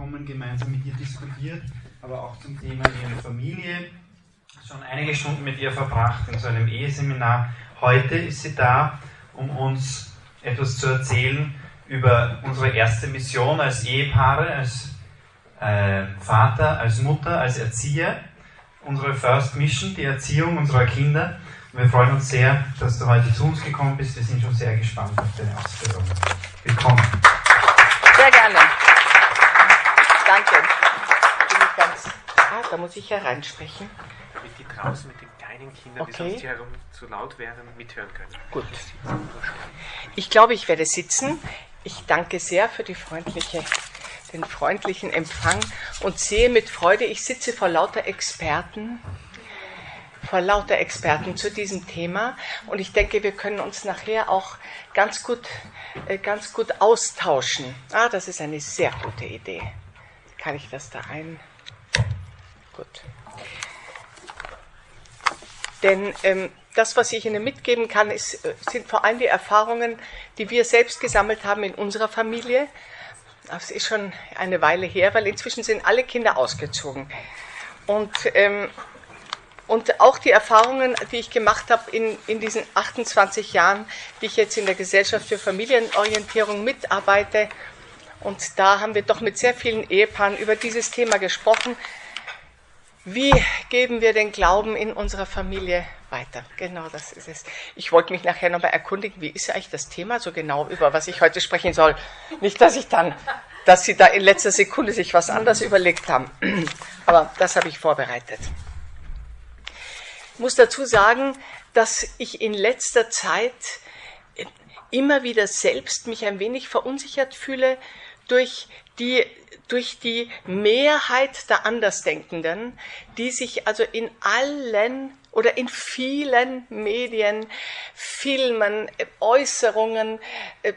gekommen, gemeinsam mit ihr diskutiert, aber auch zum Thema ihre Familie. Schon einige Stunden mit ihr verbracht in so einem Eheseminar. Heute ist sie da, um uns etwas zu erzählen über unsere erste Mission als Ehepaare, als äh, Vater, als Mutter, als Erzieher. Unsere First Mission, die Erziehung unserer Kinder. Wir freuen uns sehr, dass du heute zu uns gekommen bist. Wir sind schon sehr gespannt auf deine Ausführungen. Willkommen. Sehr gerne. Danke. Bin ich ganz. Ah, da muss ich hereinsprechen. Damit die draußen mit den kleinen Kindern, Okay. die sonst hier herum zu laut wären, mithören können. Gut. Ich glaube, ich werde sitzen. Ich danke sehr für freundliche, den freundlichen Empfang und sehe mit Freude, ich sitze vor lauter Experten, vor lauter Experten zu diesem Thema und ich denke, wir können uns nachher auch ganz gut, äh, ganz gut austauschen. Ah, das ist eine sehr gute Idee. Kann ich das da ein? Gut. Denn ähm, das, was ich Ihnen mitgeben kann, ist, äh, sind vor allem die Erfahrungen, die wir selbst gesammelt haben in unserer Familie. Das ist schon eine Weile her, weil inzwischen sind alle Kinder ausgezogen. Und, ähm, und auch die Erfahrungen, die ich gemacht habe in, in diesen 28 Jahren, die ich jetzt in der Gesellschaft für Familienorientierung mitarbeite. Und da haben wir doch mit sehr vielen Ehepaaren über dieses Thema gesprochen. Wie geben wir den Glauben in unserer Familie weiter? Genau, das ist es. Ich wollte mich nachher nochmal erkundigen, wie ist eigentlich das Thema so genau, über was ich heute sprechen soll. Nicht, dass ich dann, dass Sie da in letzter Sekunde sich was anderes überlegt haben. Aber das habe ich vorbereitet. Ich muss dazu sagen, dass ich in letzter Zeit immer wieder selbst mich ein wenig verunsichert fühle durch die, durch die Mehrheit der Andersdenkenden, die sich also in allen oder in vielen Medien, Filmen, Äußerungen, äh,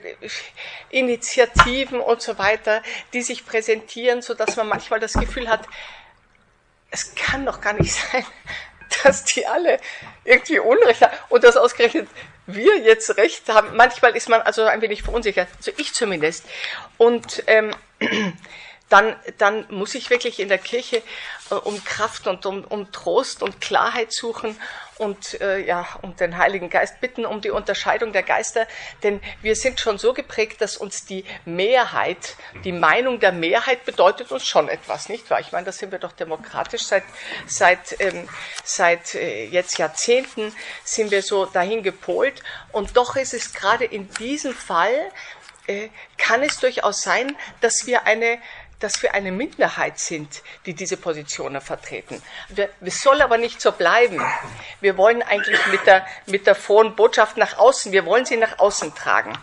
Initiativen und so weiter, die sich präsentieren, so dass man manchmal das Gefühl hat, es kann doch gar nicht sein, dass die alle irgendwie Unrecht haben und dass ausgerechnet wir jetzt Recht haben. Manchmal ist man also ein wenig verunsichert, also ich zumindest. Und ähm, dann, dann muss ich wirklich in der Kirche äh, um Kraft und um, um Trost und Klarheit suchen und äh, ja, um den Heiligen Geist bitten um die Unterscheidung der Geister, denn wir sind schon so geprägt, dass uns die Mehrheit, die Meinung der Mehrheit bedeutet uns schon etwas, nicht wahr? Ich meine, da sind wir doch demokratisch. Seit seit ähm, seit äh, jetzt Jahrzehnten sind wir so dahin gepolt. Und doch ist es gerade in diesem Fall äh, kann es durchaus sein, dass wir eine dass wir eine Minderheit sind, die diese Positionen vertreten. Es soll aber nicht so bleiben. Wir wollen eigentlich mit der, mit der frohen Botschaft nach außen, wir wollen sie nach außen tragen.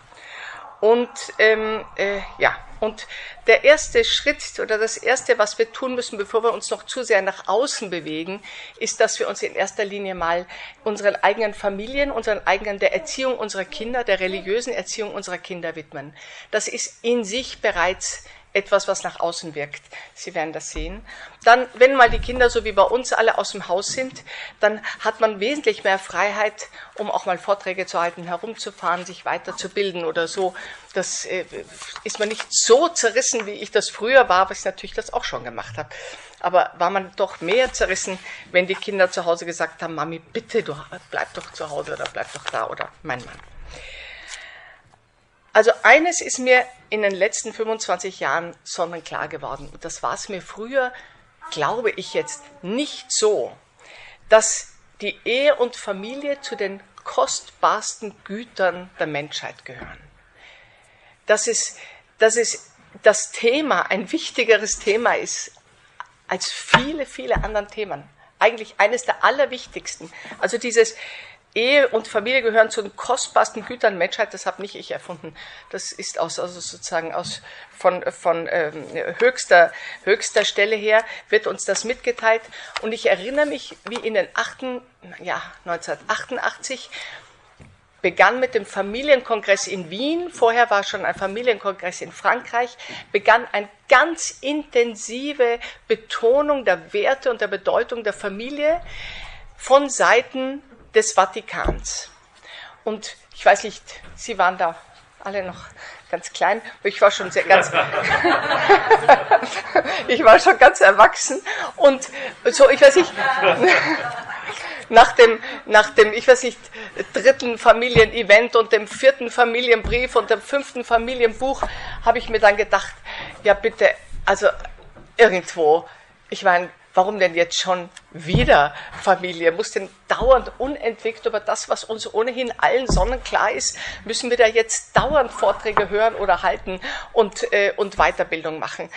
Und ähm, äh, ja, und der erste Schritt oder das erste, was wir tun müssen, bevor wir uns noch zu sehr nach außen bewegen, ist, dass wir uns in erster Linie mal unseren eigenen Familien, unseren eigenen der Erziehung unserer Kinder, der religiösen Erziehung unserer Kinder widmen. Das ist in sich bereits etwas, was nach außen wirkt. Sie werden das sehen. Dann, wenn mal die Kinder so wie bei uns alle aus dem Haus sind, dann hat man wesentlich mehr Freiheit, um auch mal Vorträge zu halten, herumzufahren, sich weiterzubilden oder so. Das äh, ist man nicht so zerrissen, wie ich das früher war, was ich natürlich das auch schon gemacht habe. Aber war man doch mehr zerrissen, wenn die Kinder zu Hause gesagt haben, Mami, bitte, du bleib doch zu Hause oder bleib doch da oder mein Mann. Also eines ist mir in den letzten 25 Jahren sonnenklar geworden. Und das war es mir früher, glaube ich jetzt, nicht so, dass die Ehe und Familie zu den kostbarsten Gütern der Menschheit gehören. Dass es, dass es das Thema ein wichtigeres Thema ist als viele, viele anderen Themen. Eigentlich eines der allerwichtigsten. Also dieses, Ehe und Familie gehören zu den kostbarsten Gütern Menschheit. Das habe nicht ich erfunden. Das ist aus, also sozusagen aus, von, von ähm, höchster, höchster Stelle her wird uns das mitgeteilt. Und ich erinnere mich, wie in den achten, ja, 1988 begann mit dem Familienkongress in Wien, vorher war schon ein Familienkongress in Frankreich, begann eine ganz intensive Betonung der Werte und der Bedeutung der Familie von Seiten des Vatikans. Und ich weiß nicht, Sie waren da alle noch ganz klein, ich war schon sehr ganz. ich war schon ganz erwachsen und so, ich weiß nicht, nach dem, nach dem, ich weiß nicht, dritten Familienevent und dem vierten Familienbrief und dem fünften Familienbuch habe ich mir dann gedacht, ja bitte, also irgendwo, ich meine, warum denn jetzt schon wieder Familie? Muss denn dauernd unentwegt über das, was uns ohnehin allen sonnenklar ist, müssen wir da jetzt dauernd Vorträge hören oder halten und, äh, und Weiterbildung machen?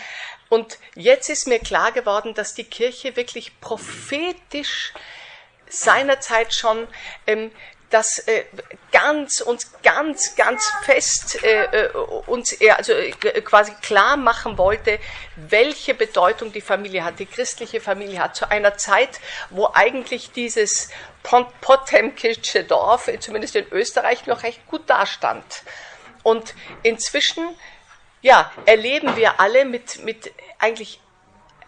Und jetzt ist mir klar geworden, dass die Kirche wirklich prophetisch seinerzeit schon ähm, das äh, ganz uns ganz ganz fest äh, äh uns äh, also äh, quasi klar machen wollte, welche Bedeutung die Familie hat, die christliche Familie hat zu einer Zeit, wo eigentlich dieses Potemkische Dorf, zumindest in Österreich, noch recht gut dastand. Und inzwischen ja, erleben wir alle mit, mit eigentlich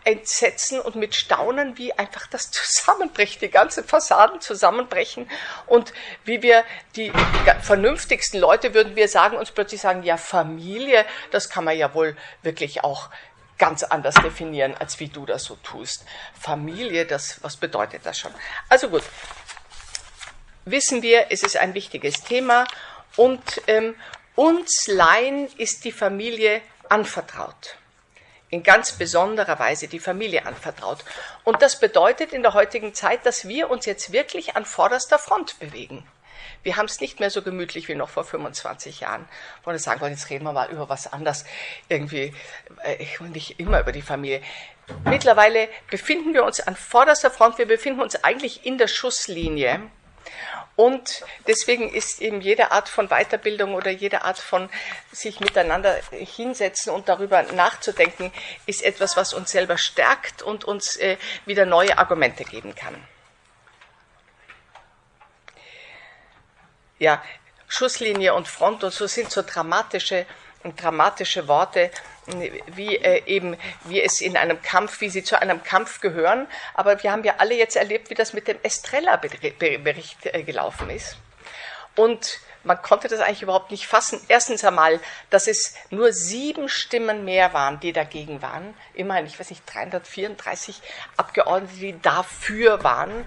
Entsetzen und mit Staunen, wie einfach das zusammenbricht, die ganzen Fassaden zusammenbrechen und wie wir die vernünftigsten Leute würden wir sagen, uns plötzlich sagen, ja, Familie, das kann man ja wohl wirklich auch ganz anders definieren, als wie du das so tust. Familie, das, was bedeutet das schon? Also gut, wissen wir, es ist ein wichtiges Thema und ähm, uns Laien ist die Familie anvertraut in ganz besonderer Weise die Familie anvertraut. Und das bedeutet in der heutigen Zeit, dass wir uns jetzt wirklich an vorderster Front bewegen. Wir haben es nicht mehr so gemütlich wie noch vor 25 Jahren. Ich wollte sagen, jetzt reden wir mal über was anderes. Irgendwie, äh, ich will nicht immer über die Familie. Mittlerweile befinden wir uns an vorderster Front. Wir befinden uns eigentlich in der Schusslinie. Und deswegen ist eben jede Art von Weiterbildung oder jede Art von sich miteinander hinsetzen und darüber nachzudenken, ist etwas, was uns selber stärkt und uns äh, wieder neue Argumente geben kann. Ja, Schusslinie und Front und so sind so dramatische, dramatische Worte, wie äh, eben, wie es in einem Kampf, wie sie zu einem Kampf gehören. Aber wir haben ja alle jetzt erlebt, wie das mit dem Estrella-Bericht äh, gelaufen ist. Und man konnte das eigentlich überhaupt nicht fassen. Erstens einmal, dass es nur sieben Stimmen mehr waren, die dagegen waren. Immerhin, ich weiß nicht, 334 Abgeordnete, die dafür waren.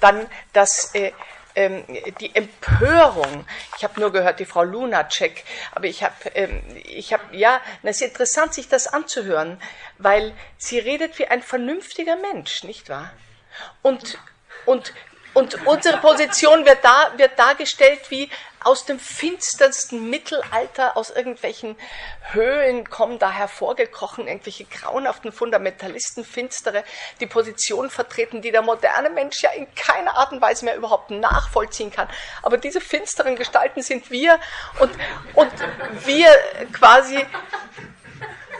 Dann, dass äh, ähm, die Empörung, ich habe nur gehört, die Frau Lunacek, aber ich habe, ähm, ich habe, ja, es ist interessant, sich das anzuhören, weil sie redet wie ein vernünftiger Mensch, nicht wahr? Und, und und unsere Position wird, da, wird dargestellt wie aus dem finstersten Mittelalter, aus irgendwelchen Höhlen kommen da hervorgekrochen, irgendwelche grauenhaften Fundamentalisten, finstere, die Position vertreten, die der moderne Mensch ja in keiner Art und Weise mehr überhaupt nachvollziehen kann. Aber diese finsteren Gestalten sind wir und, und wir quasi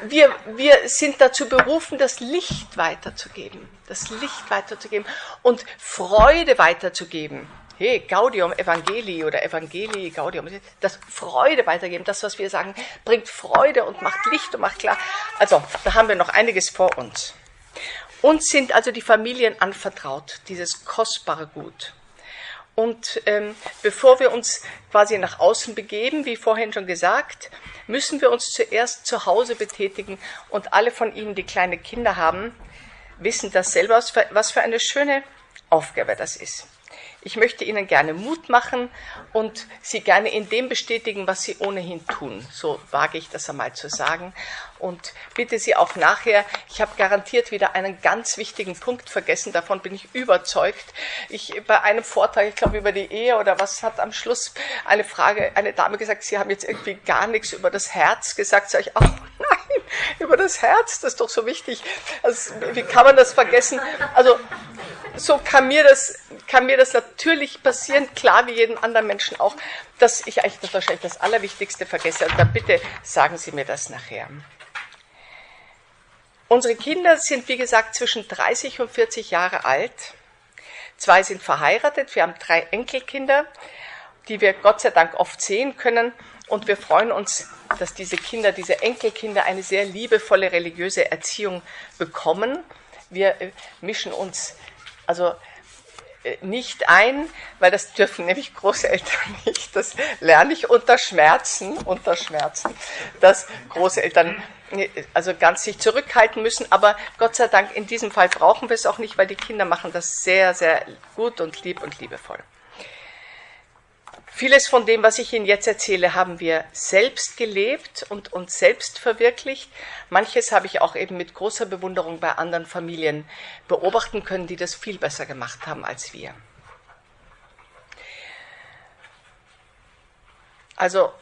wir, wir sind dazu berufen, das Licht weiterzugeben, das Licht weiterzugeben und Freude weiterzugeben. Hey, Gaudium Evangelii oder Evangelii Gaudium, das Freude weitergeben, das, was wir sagen, bringt Freude und macht Licht und macht klar. Also, da haben wir noch einiges vor uns. Uns sind also die Familien anvertraut, dieses kostbare Gut. Und ähm, bevor wir uns quasi nach außen begeben, wie vorhin schon gesagt, müssen wir uns zuerst zu Hause betätigen. Und alle von Ihnen, die kleine Kinder haben, wissen das selber, was für eine schöne Aufgabe das ist. Ich möchte Ihnen gerne Mut machen und Sie gerne in dem bestätigen, was Sie ohnehin tun. So wage ich das einmal zu sagen. Und bitte Sie auch nachher, ich habe garantiert wieder einen ganz wichtigen Punkt vergessen, davon bin ich überzeugt. Ich, bei einem Vortrag, ich glaube über die Ehe oder was, hat am Schluss eine Frage, eine Dame gesagt, Sie haben jetzt irgendwie gar nichts über das Herz gesagt. Sag ich, oh nein, über das Herz, das ist doch so wichtig. Also, wie kann man das vergessen? Also so kann mir das, kann mir das natürlich passieren, klar wie jeden anderen Menschen auch, dass ich eigentlich das wahrscheinlich das Allerwichtigste vergesse. Und dann bitte sagen Sie mir das nachher. Unsere Kinder sind, wie gesagt, zwischen 30 und 40 Jahre alt. Zwei sind verheiratet. Wir haben drei Enkelkinder, die wir Gott sei Dank oft sehen können. Und wir freuen uns, dass diese Kinder, diese Enkelkinder eine sehr liebevolle religiöse Erziehung bekommen. Wir äh, mischen uns also äh, nicht ein, weil das dürfen nämlich Großeltern nicht. Das lerne ich unter Schmerzen, unter Schmerzen, dass Großeltern äh, also ganz sich zurückhalten müssen. Aber Gott sei Dank, in diesem Fall brauchen wir es auch nicht, weil die Kinder machen das sehr, sehr gut und lieb und liebevoll. Vieles von dem, was ich Ihnen jetzt erzähle, haben wir selbst gelebt und uns selbst verwirklicht. Manches habe ich auch eben mit großer Bewunderung bei anderen Familien beobachten können, die das viel besser gemacht haben als wir. Also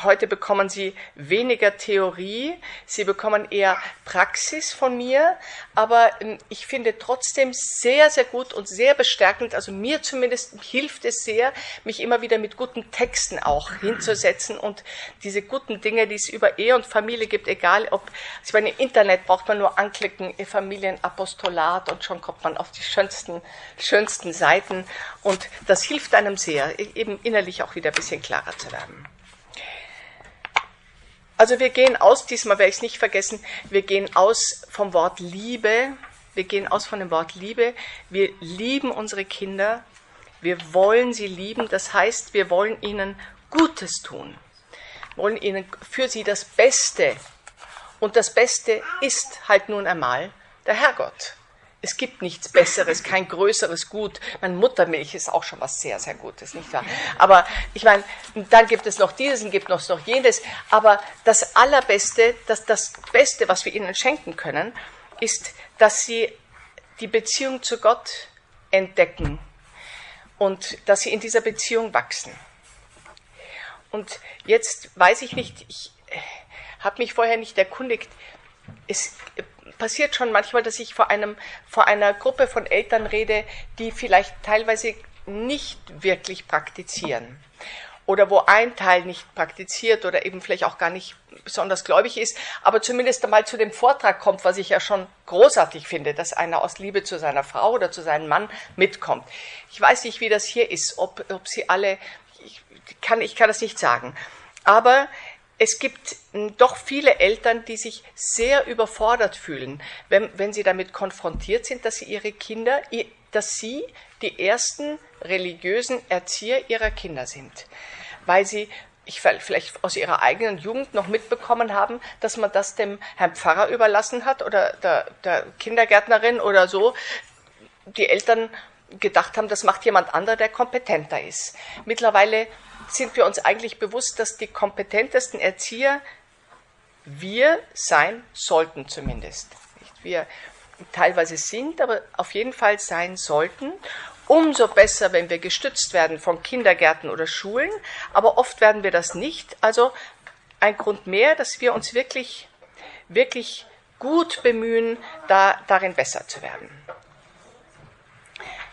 Heute bekommen Sie weniger Theorie, Sie bekommen eher Praxis von mir, aber ähm, ich finde trotzdem sehr, sehr gut und sehr bestärkend, also mir zumindest hilft es sehr, mich immer wieder mit guten Texten auch hinzusetzen und diese guten Dinge, die es über Ehe und Familie gibt, egal ob, ich meine, im Internet braucht man nur anklicken, Familienapostolat und schon kommt man auf die schönsten, schönsten Seiten und das hilft einem sehr, e-, eben innerlich auch wieder ein bisschen klarer zu werden. Also wir gehen aus, diesmal werde ich es nicht vergessen, wir gehen aus vom Wort Liebe, wir gehen aus von dem Wort Liebe, wir lieben unsere Kinder, wir wollen sie lieben, das heißt, wir wollen ihnen Gutes tun, wollen ihnen für sie das Beste. Und das Beste ist halt nun einmal der Herrgott es gibt nichts Besseres, kein größeres Gut. Meine Muttermilch ist auch schon was sehr, sehr Gutes, nicht wahr? Aber ich meine, dann gibt es noch dieses und gibt es noch jenes. Aber das Allerbeste, das, das Beste, was wir ihnen schenken können, ist, dass sie die Beziehung zu Gott entdecken und dass sie in dieser Beziehung wachsen. Und jetzt weiß ich nicht, ich habe mich vorher nicht erkundigt, es passiert schon manchmal, dass ich vor einem, vor einer Gruppe von Eltern rede, die vielleicht teilweise nicht wirklich praktizieren. Oder wo ein Teil nicht praktiziert oder eben vielleicht auch gar nicht besonders gläubig ist, aber zumindest einmal zu dem Vortrag kommt, was ich ja schon großartig finde, dass einer aus Liebe zu seiner Frau oder zu seinem Mann mitkommt. Ich weiß nicht, wie das hier ist, ob, ob sie alle, ich kann, ich kann das nicht sagen. Aber es gibt hm, doch viele Eltern, die sich sehr überfordert fühlen, wenn, wenn sie damit konfrontiert sind, dass sie ihre Kinder, dass sie die ersten religiösen Erzieher ihrer Kinder sind, weil sie ich vielleicht aus ihrer eigenen Jugend noch mitbekommen haben, dass man das dem Herrn Pfarrer überlassen hat oder der, der Kindergärtnerin oder so. Die Eltern gedacht haben, das macht jemand anderer, der kompetenter ist. Mittlerweile sind wir uns eigentlich bewusst, dass die kompetentesten Erzieher wir sein sollten zumindest. Nicht wir teilweise sind, aber auf jeden Fall sein sollten. Umso besser, wenn wir gestützt werden von Kindergärten oder Schulen, aber oft werden wir das nicht. Also ein Grund mehr, dass wir uns wirklich, wirklich gut bemühen, da, darin besser zu werden.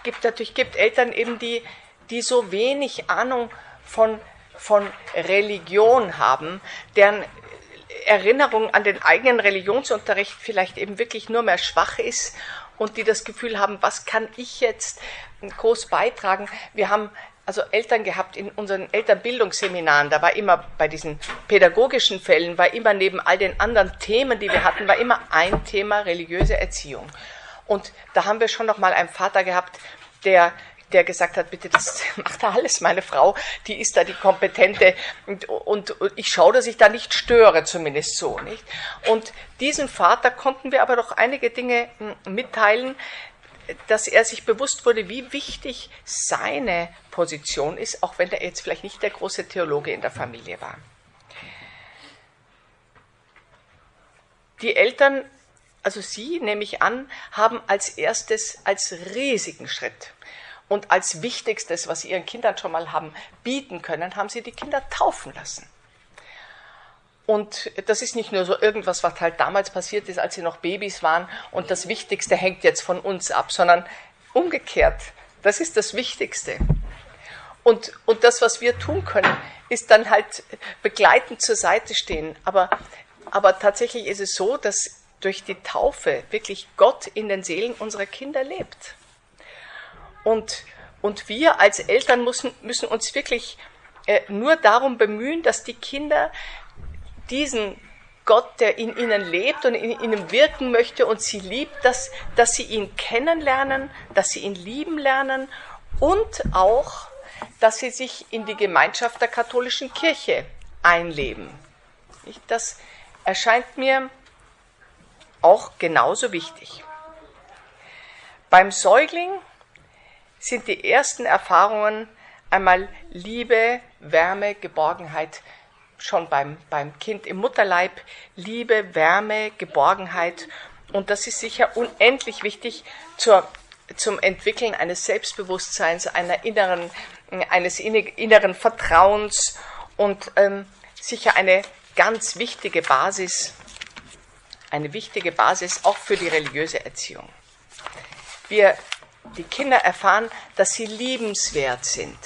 Gibt natürlich gibt Eltern eben die, die so wenig Ahnung von, von Religion haben, deren Erinnerung an den eigenen Religionsunterricht vielleicht eben wirklich nur mehr schwach ist und die das Gefühl haben, was kann ich jetzt groß beitragen? Wir haben also Eltern gehabt in unseren Elternbildungsseminaren, da war immer bei diesen pädagogischen Fällen, war immer neben all den anderen Themen, die wir hatten, war immer ein Thema religiöse Erziehung. Und da haben wir schon noch mal einen Vater gehabt, der der gesagt hat, bitte, das macht alles meine Frau, die ist da die kompetente und, und, und ich schaue, dass ich da nicht störe, zumindest so, nicht? Und diesen Vater konnten wir aber doch einige Dinge hm, mitteilen, dass er sich bewusst wurde, wie wichtig seine Position ist, auch wenn er jetzt vielleicht nicht der große Theologe in der Familie war. Die Eltern, also Sie nehme ich an, haben als erstes als riesigen Schritt und als Wichtigstes, was sie ihren Kindern schon mal haben bieten können, haben sie die Kinder taufen lassen. Und das ist nicht nur so irgendwas, was halt damals passiert ist, als sie noch Babys waren und das Wichtigste hängt jetzt von uns ab, sondern umgekehrt, das ist das Wichtigste. Und, und das, was wir tun können, ist dann halt begleitend zur Seite stehen. Aber, aber tatsächlich ist es so, dass durch die Taufe wirklich Gott in den Seelen unserer Kinder lebt. Und, und wir als Eltern müssen, müssen uns wirklich äh, nur darum bemühen, dass die Kinder diesen Gott, der in ihnen lebt und in ihnen wirken möchte und sie liebt, dass, dass sie ihn kennenlernen, dass sie ihn lieben lernen und auch, dass sie sich in die Gemeinschaft der katholischen Kirche einleben. Das erscheint mir auch genauso wichtig. Beim Säugling sind die ersten Erfahrungen einmal Liebe, Wärme, Geborgenheit, schon beim, beim Kind im Mutterleib, Liebe, Wärme, Geborgenheit. Und das ist sicher unendlich wichtig zur, zum Entwickeln eines Selbstbewusstseins, einer inneren, eines inneren Vertrauens und ähm, sicher eine ganz wichtige Basis, eine wichtige Basis auch für die religiöse Erziehung. Wir, die Kinder erfahren, dass sie liebenswert sind,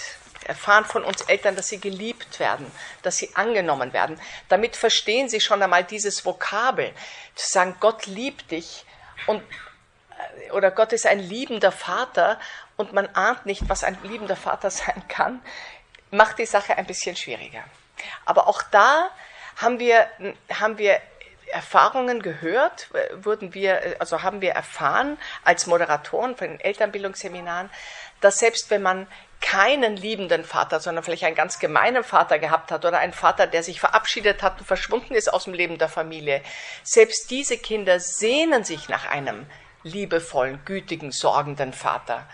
erfahren von uns Eltern, dass sie geliebt werden, dass sie angenommen werden. Damit verstehen sie schon einmal dieses Vokabel, zu sagen, Gott liebt dich und äh, oder Gott ist ein liebender Vater und man ahnt nicht, was ein liebender Vater sein kann, macht die Sache ein bisschen schwieriger. Aber auch da haben wir, haben wir Erfahrungen gehört, wurden wir, also haben wir erfahren als Moderatoren von den Elternbildungsseminaren, dass selbst wenn man keinen liebenden Vater, sondern vielleicht einen ganz gemeinen Vater gehabt hat oder einen Vater, der sich verabschiedet hat und verschwunden ist aus dem Leben der Familie, selbst diese Kinder sehnen sich nach einem liebevollen, gütigen, sorgenden Vater.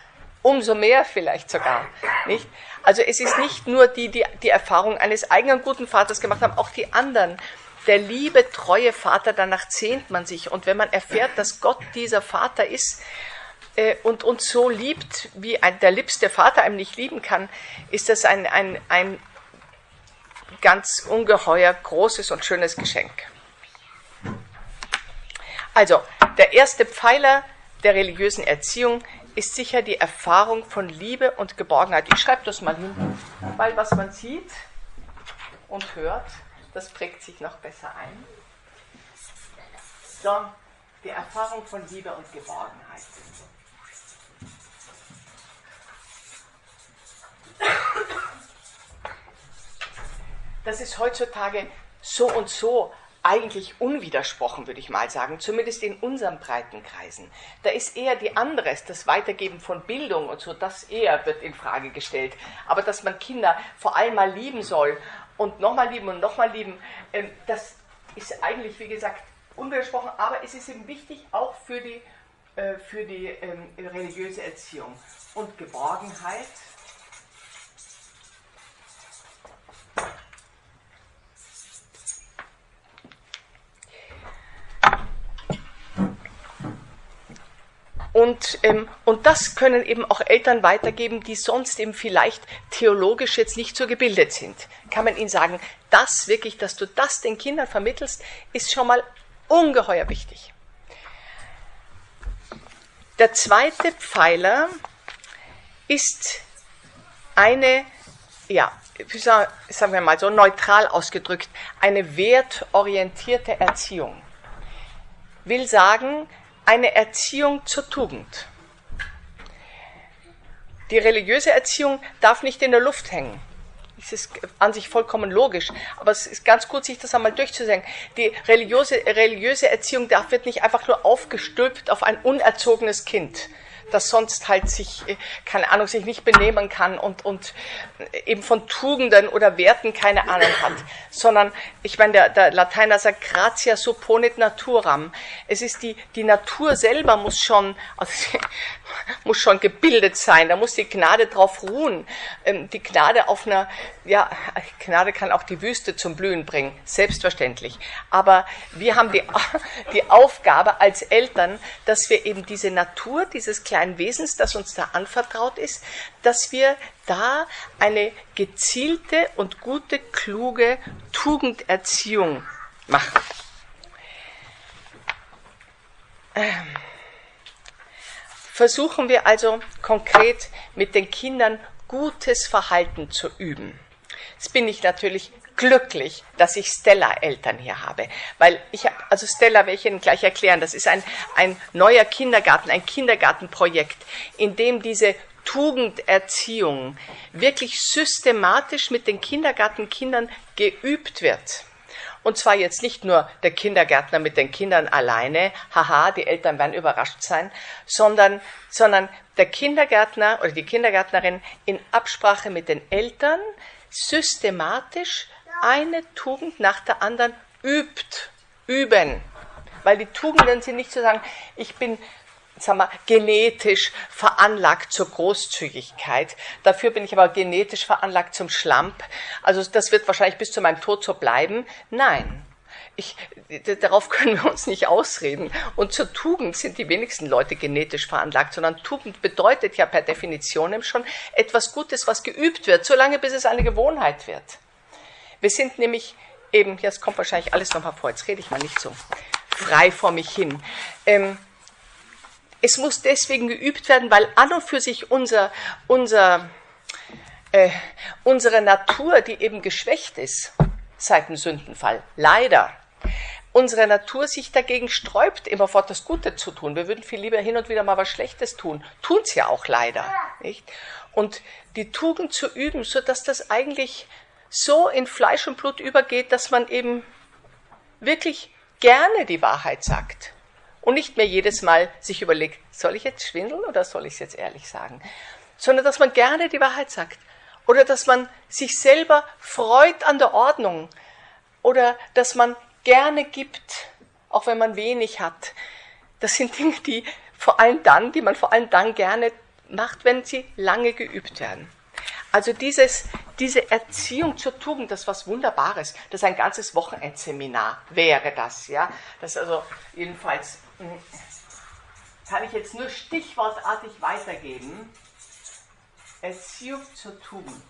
Umso mehr vielleicht sogar, nicht? Also es ist nicht nur die, die die Erfahrung eines eigenen guten Vaters gemacht haben, auch die anderen. Der liebe, treue Vater, danach sehnt man sich. Und wenn man erfährt, dass Gott dieser Vater ist äh, und uns so liebt, wie ein, der liebste Vater einem nicht lieben kann, ist das ein, ein, ein ganz ungeheuer großes und schönes Geschenk. Also, der erste Pfeiler der religiösen Erziehung ist sicher die Erfahrung von Liebe und Geborgenheit. Ich schreibe das mal hin, weil was man sieht und hört, das prägt sich noch besser ein. So, die Erfahrung von Liebe und Geborgenheit. Das ist heutzutage so und so eigentlich unwidersprochen, würde ich mal sagen, zumindest in unseren Breitenkreisen. Da ist eher die anderes, das Weitergeben von Bildung und so, das eher wird in Frage gestellt. Aber dass man Kinder vor allem mal lieben soll und nochmal lieben und nochmal lieben, ähm, das ist eigentlich, wie gesagt, unwidersprochen, aber es ist eben wichtig auch für die, äh, für die ähm, religiöse Erziehung. Und Geborgenheit Und, ähm, und das können eben auch Eltern weitergeben, die sonst eben vielleicht theologisch jetzt nicht so gebildet sind. Kann man ihnen sagen, das wirklich, dass du das den Kindern vermittelst, ist schon mal ungeheuer wichtig. Der zweite Pfeiler ist eine, ja, sagen wir mal so neutral ausgedrückt, eine wertorientierte Erziehung. Will sagen, eine Erziehung zur Tugend. Die religiöse Erziehung darf nicht in der Luft hängen. Das ist an sich vollkommen logisch. Aber es ist ganz gut, sich das einmal durchzusagen. Die religiöse, religiöse Erziehung darf, wird nicht einfach nur aufgestülpt auf ein unerzogenes Kind das sonst halt sich, äh, keine Ahnung, sich nicht benehmen kann und, und eben von Tugenden oder Werten keine Ahnung hat, sondern, ich meine, der, der Lateiner sagt gratia supponit naturam. Es ist die, die Natur selber muss schon, also muss schon gebildet sein, da muss die Gnade drauf ruhen. Ähm, die Gnade auf einer, ja, Gnade kann auch die Wüste zum Blühen bringen, selbstverständlich. Aber wir haben die, die Aufgabe als Eltern, dass wir eben diese Natur dieses kleinen Wesens, das uns da anvertraut ist, dass wir da eine gezielte und gute, kluge Tugenderziehung machen. Ähm versuchen wir also konkret mit den Kindern gutes Verhalten zu üben. Jetzt bin ich natürlich glücklich, dass ich Stella-Eltern hier habe. Weil ich habe, also Stella werde ich Ihnen gleich erklären, das ist ein, ein neuer Kindergarten, ein Kindergartenprojekt, in dem diese Tugenderziehung wirklich systematisch mit den Kindergartenkindern geübt wird. Und zwar jetzt nicht nur der Kindergärtner mit den Kindern alleine, haha, die Eltern werden überrascht sein, sondern, sondern der Kindergärtner oder die Kindergärtnerin in Absprache mit den Eltern systematisch eine Tugend nach der anderen übt, üben. Weil die Tugenden sind nicht zu sagen, ich bin sagen wir, genetisch veranlagt zur Großzügigkeit. Dafür bin ich aber genetisch veranlagt zum Schlamp. Also das wird wahrscheinlich bis zu meinem Tod so bleiben. Nein. Ich, darauf können wir uns nicht ausreden. Und zur Tugend sind die wenigsten Leute genetisch veranlagt, sondern Tugend bedeutet ja per Definition schon etwas Gutes, was geübt wird, solange bis es eine Gewohnheit wird. Wir sind nämlich eben, es kommt wahrscheinlich alles nochmal vor, jetzt rede ich mal nicht so frei vor mich hin. Ähm, es muss deswegen geübt werden, weil an und für sich unser, unser, äh, unsere Natur, die eben geschwächt ist seit dem Sündenfall, leider, unsere Natur sich dagegen sträubt, immerfort das Gute zu tun. Wir würden viel lieber hin und wieder mal was Schlechtes tun. Tun es ja auch leider. Nicht? Und die Tugend zu üben, so dass das eigentlich so in Fleisch und Blut übergeht, dass man eben wirklich gerne die Wahrheit sagt und nicht mehr jedes Mal sich überlegt, soll ich jetzt schwindeln oder soll ich es jetzt ehrlich sagen, sondern dass man gerne die Wahrheit sagt oder dass man sich selber freut an der Ordnung oder dass man gerne gibt, auch wenn man wenig hat. Das sind Dinge, die vor allem dann, die man vor allem dann gerne macht, wenn sie lange geübt werden. Also dieses, diese Erziehung zur Tugend, das ist was Wunderbares. Das ist ein ganzes Wochenendseminar, wäre das, ja. Das also jedenfalls kann ich jetzt nur stichwortartig weitergeben. Erziehung zur Tugend.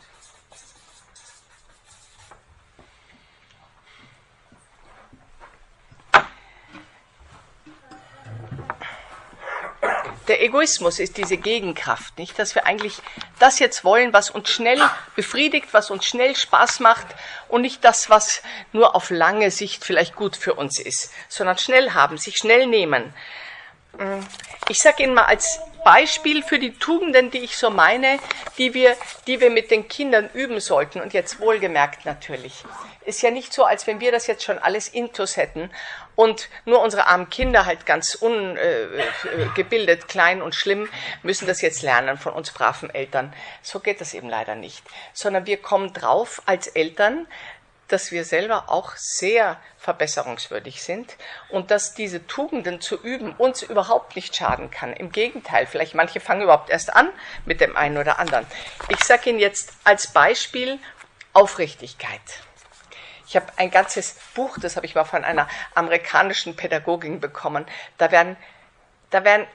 Der Egoismus ist diese Gegenkraft, nicht? Dass wir eigentlich das jetzt wollen, was uns schnell befriedigt, was uns schnell Spaß macht und nicht das, was nur auf lange Sicht vielleicht gut für uns ist, sondern schnell haben, sich schnell nehmen. Ich sage Ihnen mal als Beispiel für die Tugenden, die ich so meine, die wir, die wir mit den Kindern üben sollten. Und jetzt wohlgemerkt natürlich. Ist ja nicht so, als wenn wir das jetzt schon alles intus hätten und nur unsere armen Kinder halt ganz ungebildet, äh, klein und schlimm müssen das jetzt lernen von uns braven Eltern. So geht das eben leider nicht. Sondern wir kommen drauf als Eltern, dass wir selber auch sehr verbesserungswürdig sind und dass diese Tugenden zu üben uns überhaupt nicht schaden kann. Im Gegenteil, vielleicht manche fangen überhaupt erst an mit dem einen oder anderen. Ich sage Ihnen jetzt als Beispiel Aufrichtigkeit. Ich habe ein ganzes Buch, das habe ich mal von einer amerikanischen Pädagogin bekommen. Da werden, da werden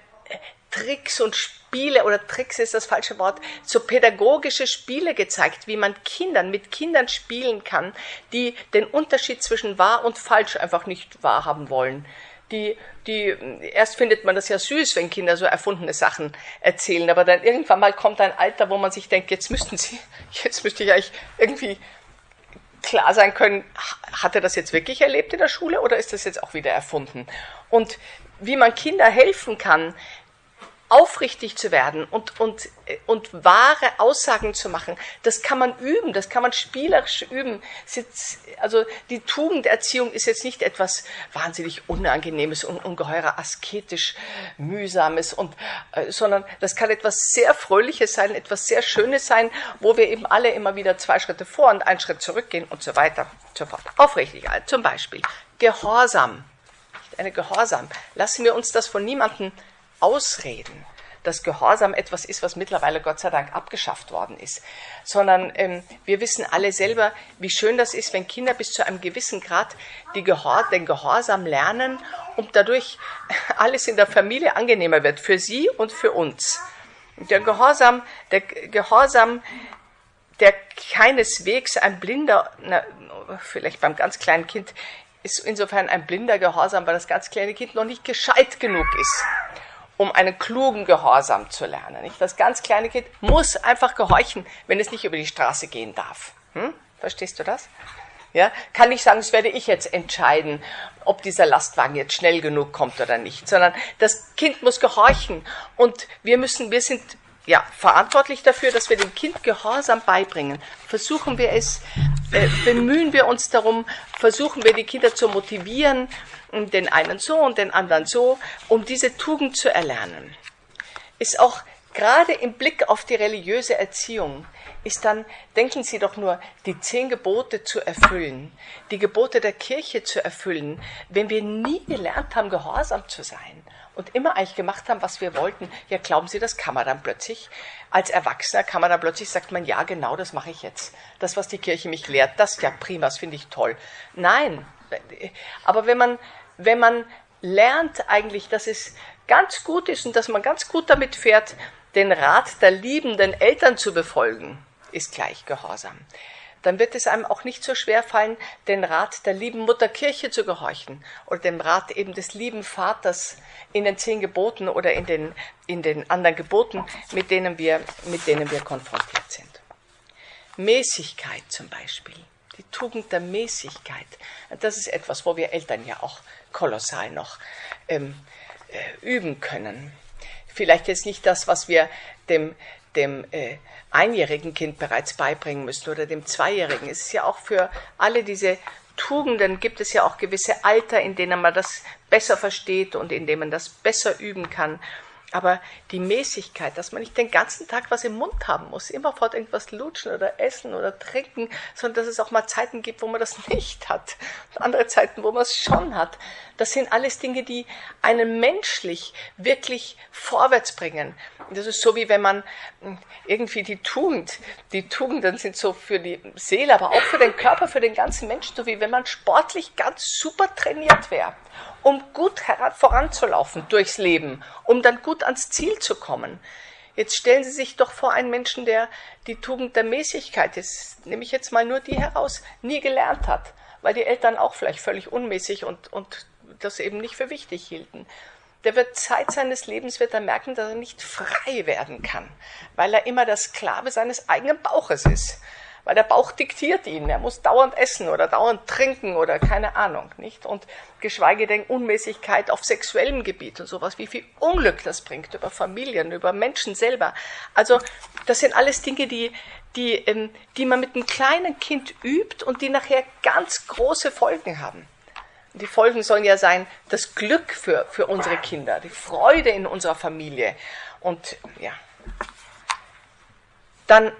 Tricks und Spiele oder Tricks ist das falsche Wort, so pädagogische Spiele gezeigt, wie man Kindern mit Kindern spielen kann, die den Unterschied zwischen wahr und falsch einfach nicht wahrhaben wollen. Die, die, erst findet man das ja süß, wenn Kinder so erfundene Sachen erzählen, aber dann irgendwann mal kommt ein Alter, wo man sich denkt, jetzt müssten sie, jetzt müsste ich eigentlich irgendwie klar sein können, hat er das jetzt wirklich erlebt in der Schule oder ist das jetzt auch wieder erfunden? Und wie man Kinder helfen kann, aufrichtig zu werden und, und, und wahre Aussagen zu machen, das kann man üben, das kann man spielerisch üben. Also die Tugenderziehung ist jetzt nicht etwas wahnsinnig Unangenehmes und ungeheurer asketisch Mühsames, und, äh, sondern das kann etwas sehr Fröhliches sein, etwas sehr Schönes sein, wo wir eben alle immer wieder zwei Schritte vor und einen Schritt zurückgehen und so weiter und so fort. Aufrichtig, zum Beispiel Gehorsam. Eine Gehorsam. Lassen wir uns das von niemandem ausreden, dass Gehorsam etwas ist, was mittlerweile Gott sei Dank abgeschafft worden ist, sondern ähm, wir wissen alle selber, wie schön das ist, wenn Kinder bis zu einem gewissen Grad Gehor den Gehorsam lernen und dadurch alles in der Familie angenehmer wird, für sie und für uns. Der Gehorsam, der Gehorsam, der keineswegs ein blinder, na, vielleicht beim ganz kleinen Kind, ist insofern ein blinder Gehorsam, weil das ganz kleine Kind noch nicht gescheit genug ist um einen klugen Gehorsam zu lernen. Nicht? Das ganz kleine Kind muss einfach gehorchen, wenn es nicht über die Straße gehen darf. Hm? Verstehst du das? Ja, kann nicht sagen, das werde ich jetzt entscheiden, ob dieser Lastwagen jetzt schnell genug kommt oder nicht, sondern das Kind muss gehorchen und wir müssen, wir sind ja, verantwortlich dafür, dass wir dem Kind Gehorsam beibringen. Versuchen wir es, äh, bemühen wir uns darum, versuchen wir die Kinder zu motivieren, den einen so und den anderen so, um diese Tugend zu erlernen. Ist auch gerade im Blick auf die religiöse Erziehung, ist dann, denken Sie doch nur, die zehn Gebote zu erfüllen, die Gebote der Kirche zu erfüllen, wenn wir nie gelernt haben, gehorsam zu sein und immer eigentlich gemacht haben, was wir wollten, ja, glauben Sie, das kann man dann plötzlich, als Erwachsener kann man dann plötzlich, sagt man, ja, genau, das mache ich jetzt. Das, was die Kirche mich lehrt, das, ja, prima, das finde ich toll. Nein, aber wenn man, wenn man lernt eigentlich, dass es ganz gut ist und dass man ganz gut damit fährt, den Rat der liebenden Eltern zu befolgen, ist gleich Gehorsam dann wird es einem auch nicht so schwer fallen, den Rat der lieben Mutter Kirche zu gehorchen oder dem Rat eben des lieben Vaters in den zehn Geboten oder in den, in den anderen Geboten, mit denen, wir, mit denen wir konfrontiert sind. Mäßigkeit zum Beispiel, die Tugend der Mäßigkeit, das ist etwas, wo wir Eltern ja auch kolossal noch ähm, äh, üben können. Vielleicht jetzt nicht das, was wir dem, dem äh, einjährigen Kind bereits beibringen müssen oder dem Zweijährigen. Es ist ja auch für alle diese Tugenden gibt es ja auch gewisse Alter, in denen man das besser versteht und in denen man das besser üben kann. Aber die Mäßigkeit, dass man nicht den ganzen Tag was im Mund haben muss, immerfort irgendwas lutschen oder essen oder trinken, sondern dass es auch mal Zeiten gibt, wo man das nicht hat. Andere Zeiten, wo man es schon hat. Das sind alles Dinge, die einen menschlich wirklich vorwärts bringen. Das ist so wie wenn man hm, irgendwie die Tugend, die Tugenden sind so für die Seele, aber auch für den Körper, für den ganzen Menschen, so wie wenn man sportlich ganz super trainiert wäre um gut voranzulaufen durchs Leben, um dann gut ans Ziel zu kommen. Jetzt stellen Sie sich doch vor einen Menschen, der die Tugend der Mäßigkeit, jetzt nehme ich jetzt mal nur die heraus, nie gelernt hat, weil die Eltern auch vielleicht völlig unmäßig und, und das eben nicht für wichtig hielten. Der wird Zeit seines Lebens wird er merken, dass er nicht frei werden kann, weil er immer der Sklave seines eigenen Bauches ist weil der Bauch diktiert ihn. Er muss dauernd essen oder dauernd trinken oder keine Ahnung, nicht? Und geschweige denn Unmäßigkeit auf sexuellem Gebiet und sowas, wie viel Unglück das bringt über Familien, über Menschen selber. Also, das sind alles Dinge, die, die, ähm, die man mit einem kleinen Kind übt und die nachher ganz große Folgen haben. Die Folgen sollen ja sein, das Glück für, für unsere Kinder, die Freude in unserer Familie. Und ja. Dann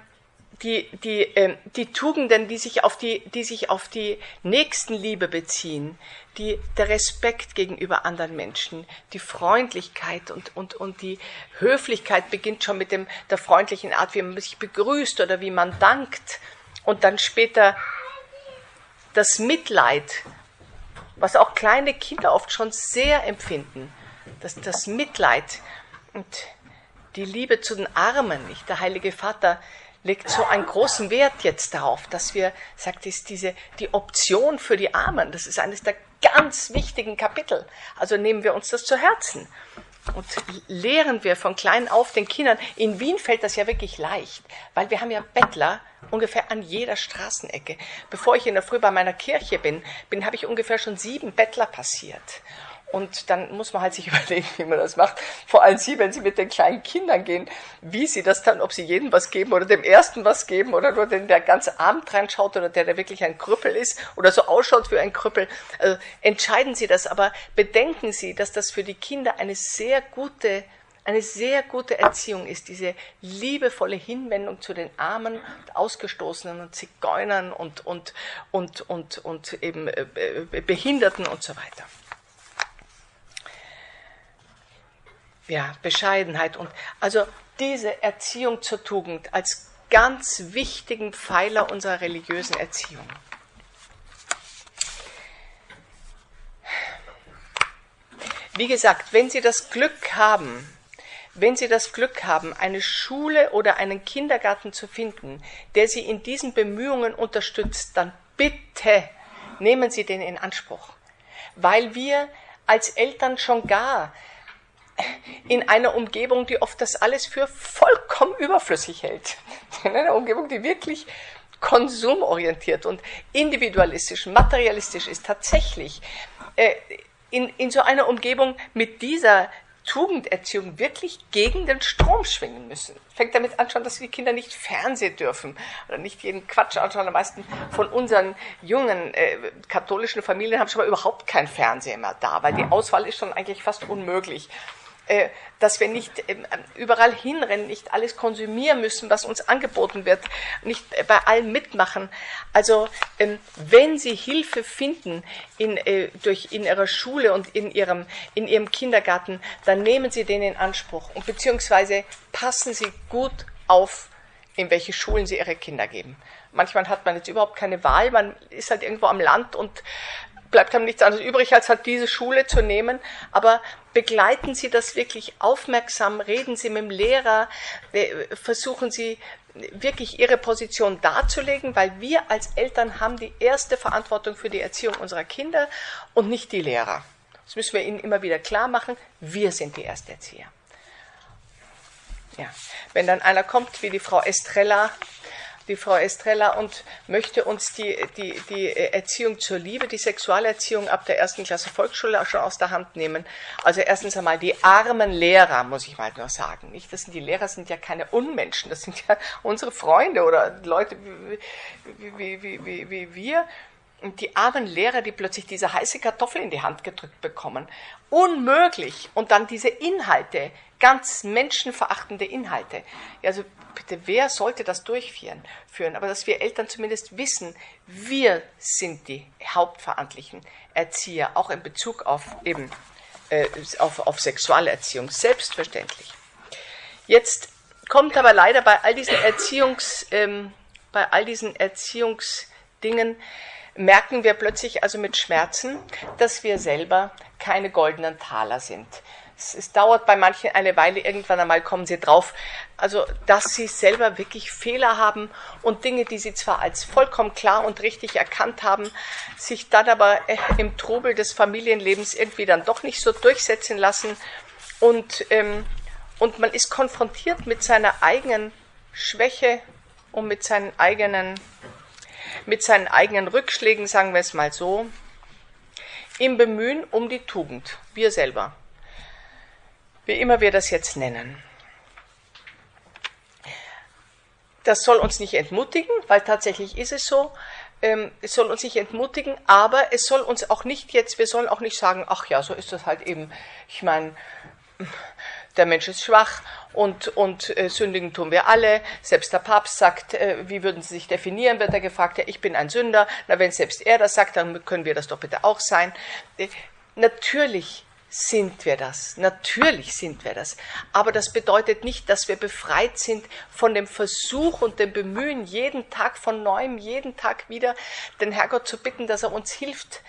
die, die, äh, die Tugenden, die sich auf die, die sich auf die Nächstenliebe beziehen, die, der Respekt gegenüber anderen Menschen, die Freundlichkeit und, und, und die Höflichkeit beginnt schon mit dem, der freundlichen Art, wie man sich begrüßt oder wie man dankt und dann später das Mitleid, was auch kleine Kinder oft schon sehr empfinden, das, das Mitleid und die Liebe zu den Armen, nicht? Der Heilige Vater legt so einen großen Wert jetzt darauf, dass wir, sagt ist diese, die Option für die Armen, das ist eines der ganz wichtigen Kapitel. Also nehmen wir uns das zu Herzen. Und lehren wir von klein auf den Kindern. In Wien fällt das ja wirklich leicht, weil wir haben ja Bettler ungefähr an jeder Straßenecke. Bevor ich in der Früh bei meiner Kirche bin, bin habe ich ungefähr schon sieben Bettler passiert. Und dann muss man halt sich überlegen, wie man das macht. Vor allem Sie, wenn Sie mit den kleinen Kindern gehen, wie Sie das dann, ob Sie jedem was geben oder dem Ersten was geben oder nur den, der ganz Abend reinschaut oder der, der wirklich ein Krüppel ist oder so ausschaut wie ein Krüppel. Also entscheiden Sie das, aber bedenken Sie, dass das für die Kinder eine sehr gute eine sehr gute Erziehung ist, diese liebevolle Hinwendung zu den Armen, Ausgestoßenen und Zigeunern und, und, und, und, und eben äh, Behinderten und so weiter. Ja, Bescheidenheit und also diese Erziehung zur Tugend als ganz wichtigen Pfeiler unserer religiösen Erziehung. Wie gesagt, wenn Sie das Glück haben, wenn Sie das Glück haben, eine Schule oder einen Kindergarten zu finden, der Sie in diesen Bemühungen unterstützt, dann bitte nehmen Sie den in Anspruch. Weil wir als Eltern schon gar in einer Umgebung, die oft das alles für vollkommen überflüssig hält. In einer Umgebung, die wirklich konsumorientiert und individualistisch, materialistisch ist, tatsächlich äh, in, in so einer Umgebung mit dieser Tugenderziehung wirklich gegen den Strom schwingen müssen. Fängt damit an schon, dass die Kinder nicht Fernsehen dürfen oder nicht jeden Quatsch anschauen. Die meisten von unseren jungen äh, katholischen Familien haben schon mal überhaupt kein Fernsehen mehr da, weil die Auswahl ist schon eigentlich fast unmöglich. Äh, dass wir nicht ähm, überall hinrennen, nicht alles konsumieren müssen, was uns angeboten wird, nicht bei allem mitmachen. Also ähm, wenn Sie Hilfe finden in, äh, durch, in Ihrer Schule und in Ihrem, in Ihrem Kindergarten, dann nehmen Sie den in Anspruch und beziehungsweise passen Sie gut auf, in welche Schulen Sie Ihre Kinder geben. Manchmal hat man jetzt überhaupt keine Wahl, man ist halt irgendwo am Land und bleibt einem nichts anderes übrig, als halt diese Schule zu nehmen. Aber begleiten Sie das wirklich aufmerksam, reden Sie mit dem Lehrer, versuchen Sie wirklich Ihre Position darzulegen, weil wir als Eltern haben die erste Verantwortung für die Erziehung unserer Kinder und nicht die Lehrer. Das müssen wir ihnen immer wieder klar machen. Wir sind die Ersterzieher. Ja. Wenn dann einer kommt, wie die Frau Estrella, die Frau Estrella und möchte uns die, die, die Erziehung zur Liebe, die Sexualerziehung ab der ersten Klasse Volksschule auch schon aus der Hand nehmen. Also erstens einmal die armen Lehrer, muss ich mal nur sagen. Nicht, das sind die Lehrer sind ja keine Unmenschen, das sind ja unsere Freunde oder Leute wie, wie, wie, wie, wie wir. Und die armen Lehrer, die plötzlich diese heiße Kartoffel in die Hand gedrückt bekommen. Unmöglich. Und dann diese Inhalte, ganz menschenverachtende Inhalte. Also bitte, wer sollte das durchführen? Aber dass wir Eltern zumindest wissen, wir sind die hauptverantwortlichen Erzieher, auch in Bezug auf eben äh, auf, auf Sexualerziehung, selbstverständlich. Jetzt kommt aber leider bei all diesen Erziehungs, ähm, bei all diesen Erziehungsdingen merken wir plötzlich also mit Schmerzen, dass wir selber keine goldenen Taler sind es, es, dauert bei manchen eine Weile, irgendwann einmal kommen sie drauf, also dass sie selber wirklich Fehler haben und Dinge, die sie zwar als vollkommen klar und richtig erkannt haben, sich dann aber äh, im Trubel des Familienlebens irgendwie dann doch nicht so durchsetzen lassen und, ähm, und man ist konfrontiert mit seiner eigenen Schwäche und mit seinen eigenen, mit seinen eigenen Rückschlägen, sagen wir es mal so, im Bemühen um die Tugend, wir selber wie immer wir das jetzt nennen. Das soll uns nicht entmutigen, weil tatsächlich ist es so. Ähm, es soll uns nicht entmutigen, aber es soll uns auch nicht jetzt, wir sollen auch nicht sagen, ach ja, so ist das halt eben. Ich meine, der Mensch ist schwach und, und äh, sündigen tun wir alle. Selbst der Papst sagt, äh, wie würden Sie sich definieren, wird er gefragt, ja, ich bin ein Sünder. Na, wenn selbst er das sagt, dann können wir das doch bitte auch sein. Äh, natürlich sind wir das. Natürlich sind wir das. Aber das bedeutet nicht, dass wir befreit sind von dem Versuch und dem Bemühen, jeden Tag von neuem, jeden Tag wieder den Herrgott zu bitten, dass er uns hilft.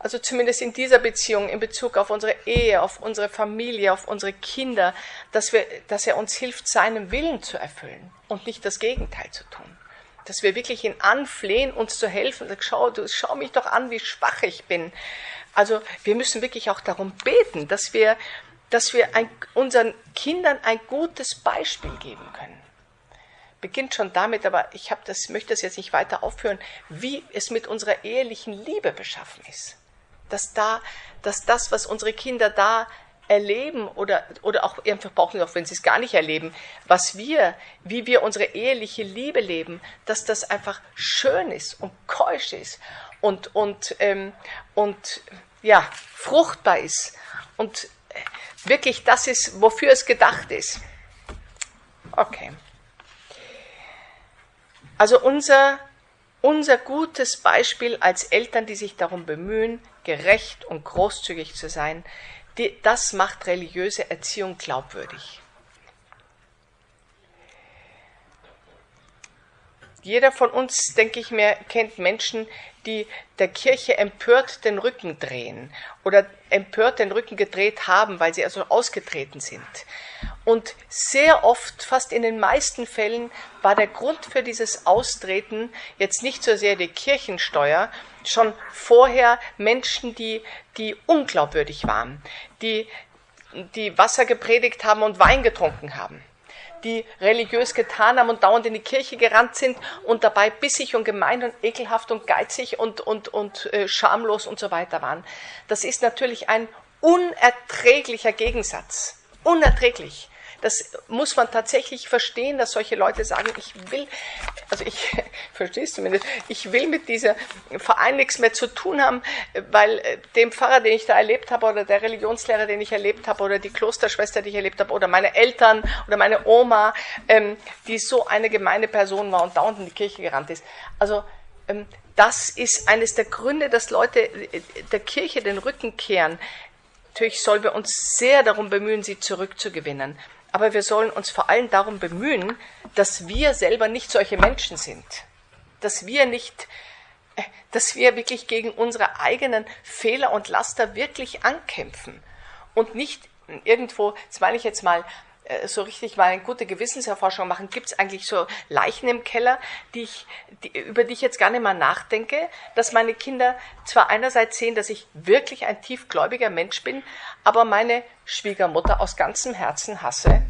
Also zumindest in dieser Beziehung, in Bezug auf unsere Ehe, auf unsere Familie, auf unsere Kinder, dass, wir, dass er uns hilft, seinen Willen zu erfüllen und nicht das Gegenteil zu tun dass wir wirklich ihn anflehen, uns zu helfen. Schau, du, schau mich doch an, wie schwach ich bin. Also wir müssen wirklich auch darum beten, dass wir, dass wir ein, unseren Kindern ein gutes Beispiel geben können. Beginnt schon damit, aber ich das, möchte das jetzt nicht weiter aufführen, wie es mit unserer ehelichen Liebe beschaffen ist. Dass, da, dass das, was unsere Kinder da erleben oder, oder auch einfach brauchen, auch wenn sie es gar nicht erleben, was wir, wie wir unsere eheliche Liebe leben, dass das einfach schön ist und keusch ist und, und, ähm, und ja, fruchtbar ist und wirklich das ist, wofür es gedacht ist. Okay. Also unser, unser gutes Beispiel als Eltern, die sich darum bemühen, gerecht und großzügig zu sein, die, das macht religiöse Erziehung glaubwürdig. Jeder von uns, denke ich mir, kennt Menschen, die der Kirche empört den Rücken drehen oder empört den Rücken gedreht haben, weil sie also ausgetreten sind. Und sehr oft, fast in den meisten Fällen, war der Grund für dieses Austreten jetzt nicht so sehr die Kirchensteuer, schon vorher Menschen, die, die unglaubwürdig waren, die, die Wasser gepredigt haben und Wein getrunken haben die religiös getan haben und dauernd in die Kirche gerannt sind und dabei bissig und gemein und ekelhaft und geizig und, und, und äh, schamlos und so weiter waren. Das ist natürlich ein unerträglicher Gegensatz. Unerträglich. Das muss man tatsächlich verstehen, dass solche Leute sagen, ich will, also ich verstehe es zumindest, ich will mit dieser Verein nichts mehr zu tun haben, weil äh, dem Pfarrer, den ich da erlebt habe, oder der Religionslehrer, den ich erlebt habe, oder die Klosterschwester, die ich erlebt habe, oder meine Eltern oder meine Oma, ähm, die so eine gemeine Person war und dauernd in die Kirche gerannt ist. Also ähm, das ist eines der Gründe, dass Leute äh, der Kirche den Rücken kehren. Natürlich sollen wir uns sehr darum bemühen, sie zurückzugewinnen aber wir sollen uns vor allem darum bemühen, dass wir selber nicht solche Menschen sind. Dass wir nicht, äh, dass wir wirklich gegen unsere eigenen Fehler und Laster wirklich ankämpfen und nicht irgendwo, das meine ich jetzt mal, so richtig mal eine gute Gewissenserforschung machen, gibt es eigentlich so Leichen im Keller, die ich, die, über die ich jetzt gar nicht mehr nachdenke, dass meine Kinder zwar einerseits sehen, dass ich wirklich ein tiefgläubiger Mensch bin, aber meine Schwiegermutter aus ganzem Herzen hasse.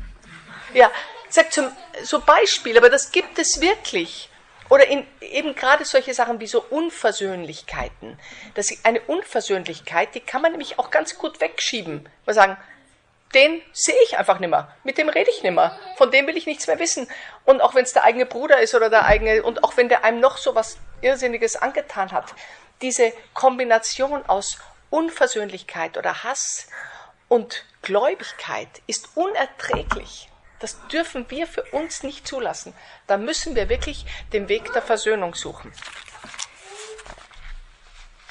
Ja, sagt zum, so Beispiel, aber das gibt es wirklich. Oder in, eben gerade solche Sachen wie so Unversöhnlichkeiten. Das eine Unversöhnlichkeit, die kann man nämlich auch ganz gut wegschieben. Wir sagen, den sehe ich einfach nicht mehr. Mit dem rede ich nicht mehr. Von dem will ich nichts mehr wissen. Und auch wenn es der eigene Bruder ist oder der eigene, und auch wenn der einem noch so was Irrsinniges angetan hat, diese Kombination aus Unversöhnlichkeit oder Hass und Gläubigkeit ist unerträglich. Das dürfen wir für uns nicht zulassen. Da müssen wir wirklich den Weg der Versöhnung suchen.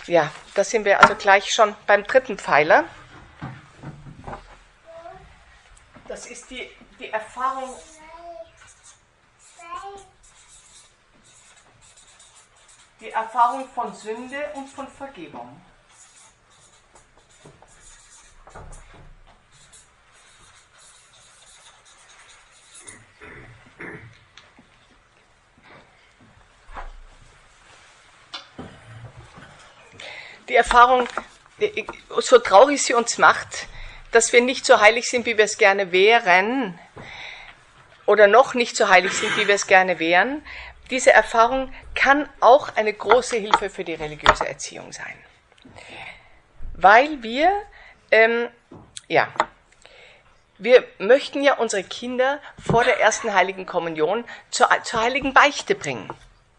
Ja, da sind wir also gleich schon beim dritten Pfeiler. Das ist die, die Erfahrung. Die Erfahrung von Sünde und von Vergebung. Die Erfahrung, so traurig sie uns macht, dass wir nicht so heilig sind, wie wir es gerne wären, oder noch nicht so heilig sind, wie wir es gerne wären, diese Erfahrung kann auch eine große Hilfe für die religiöse Erziehung sein. Weil wir, ähm, ja, wir möchten ja unsere Kinder vor der ersten heiligen Kommunion zur, zur heiligen Beichte bringen.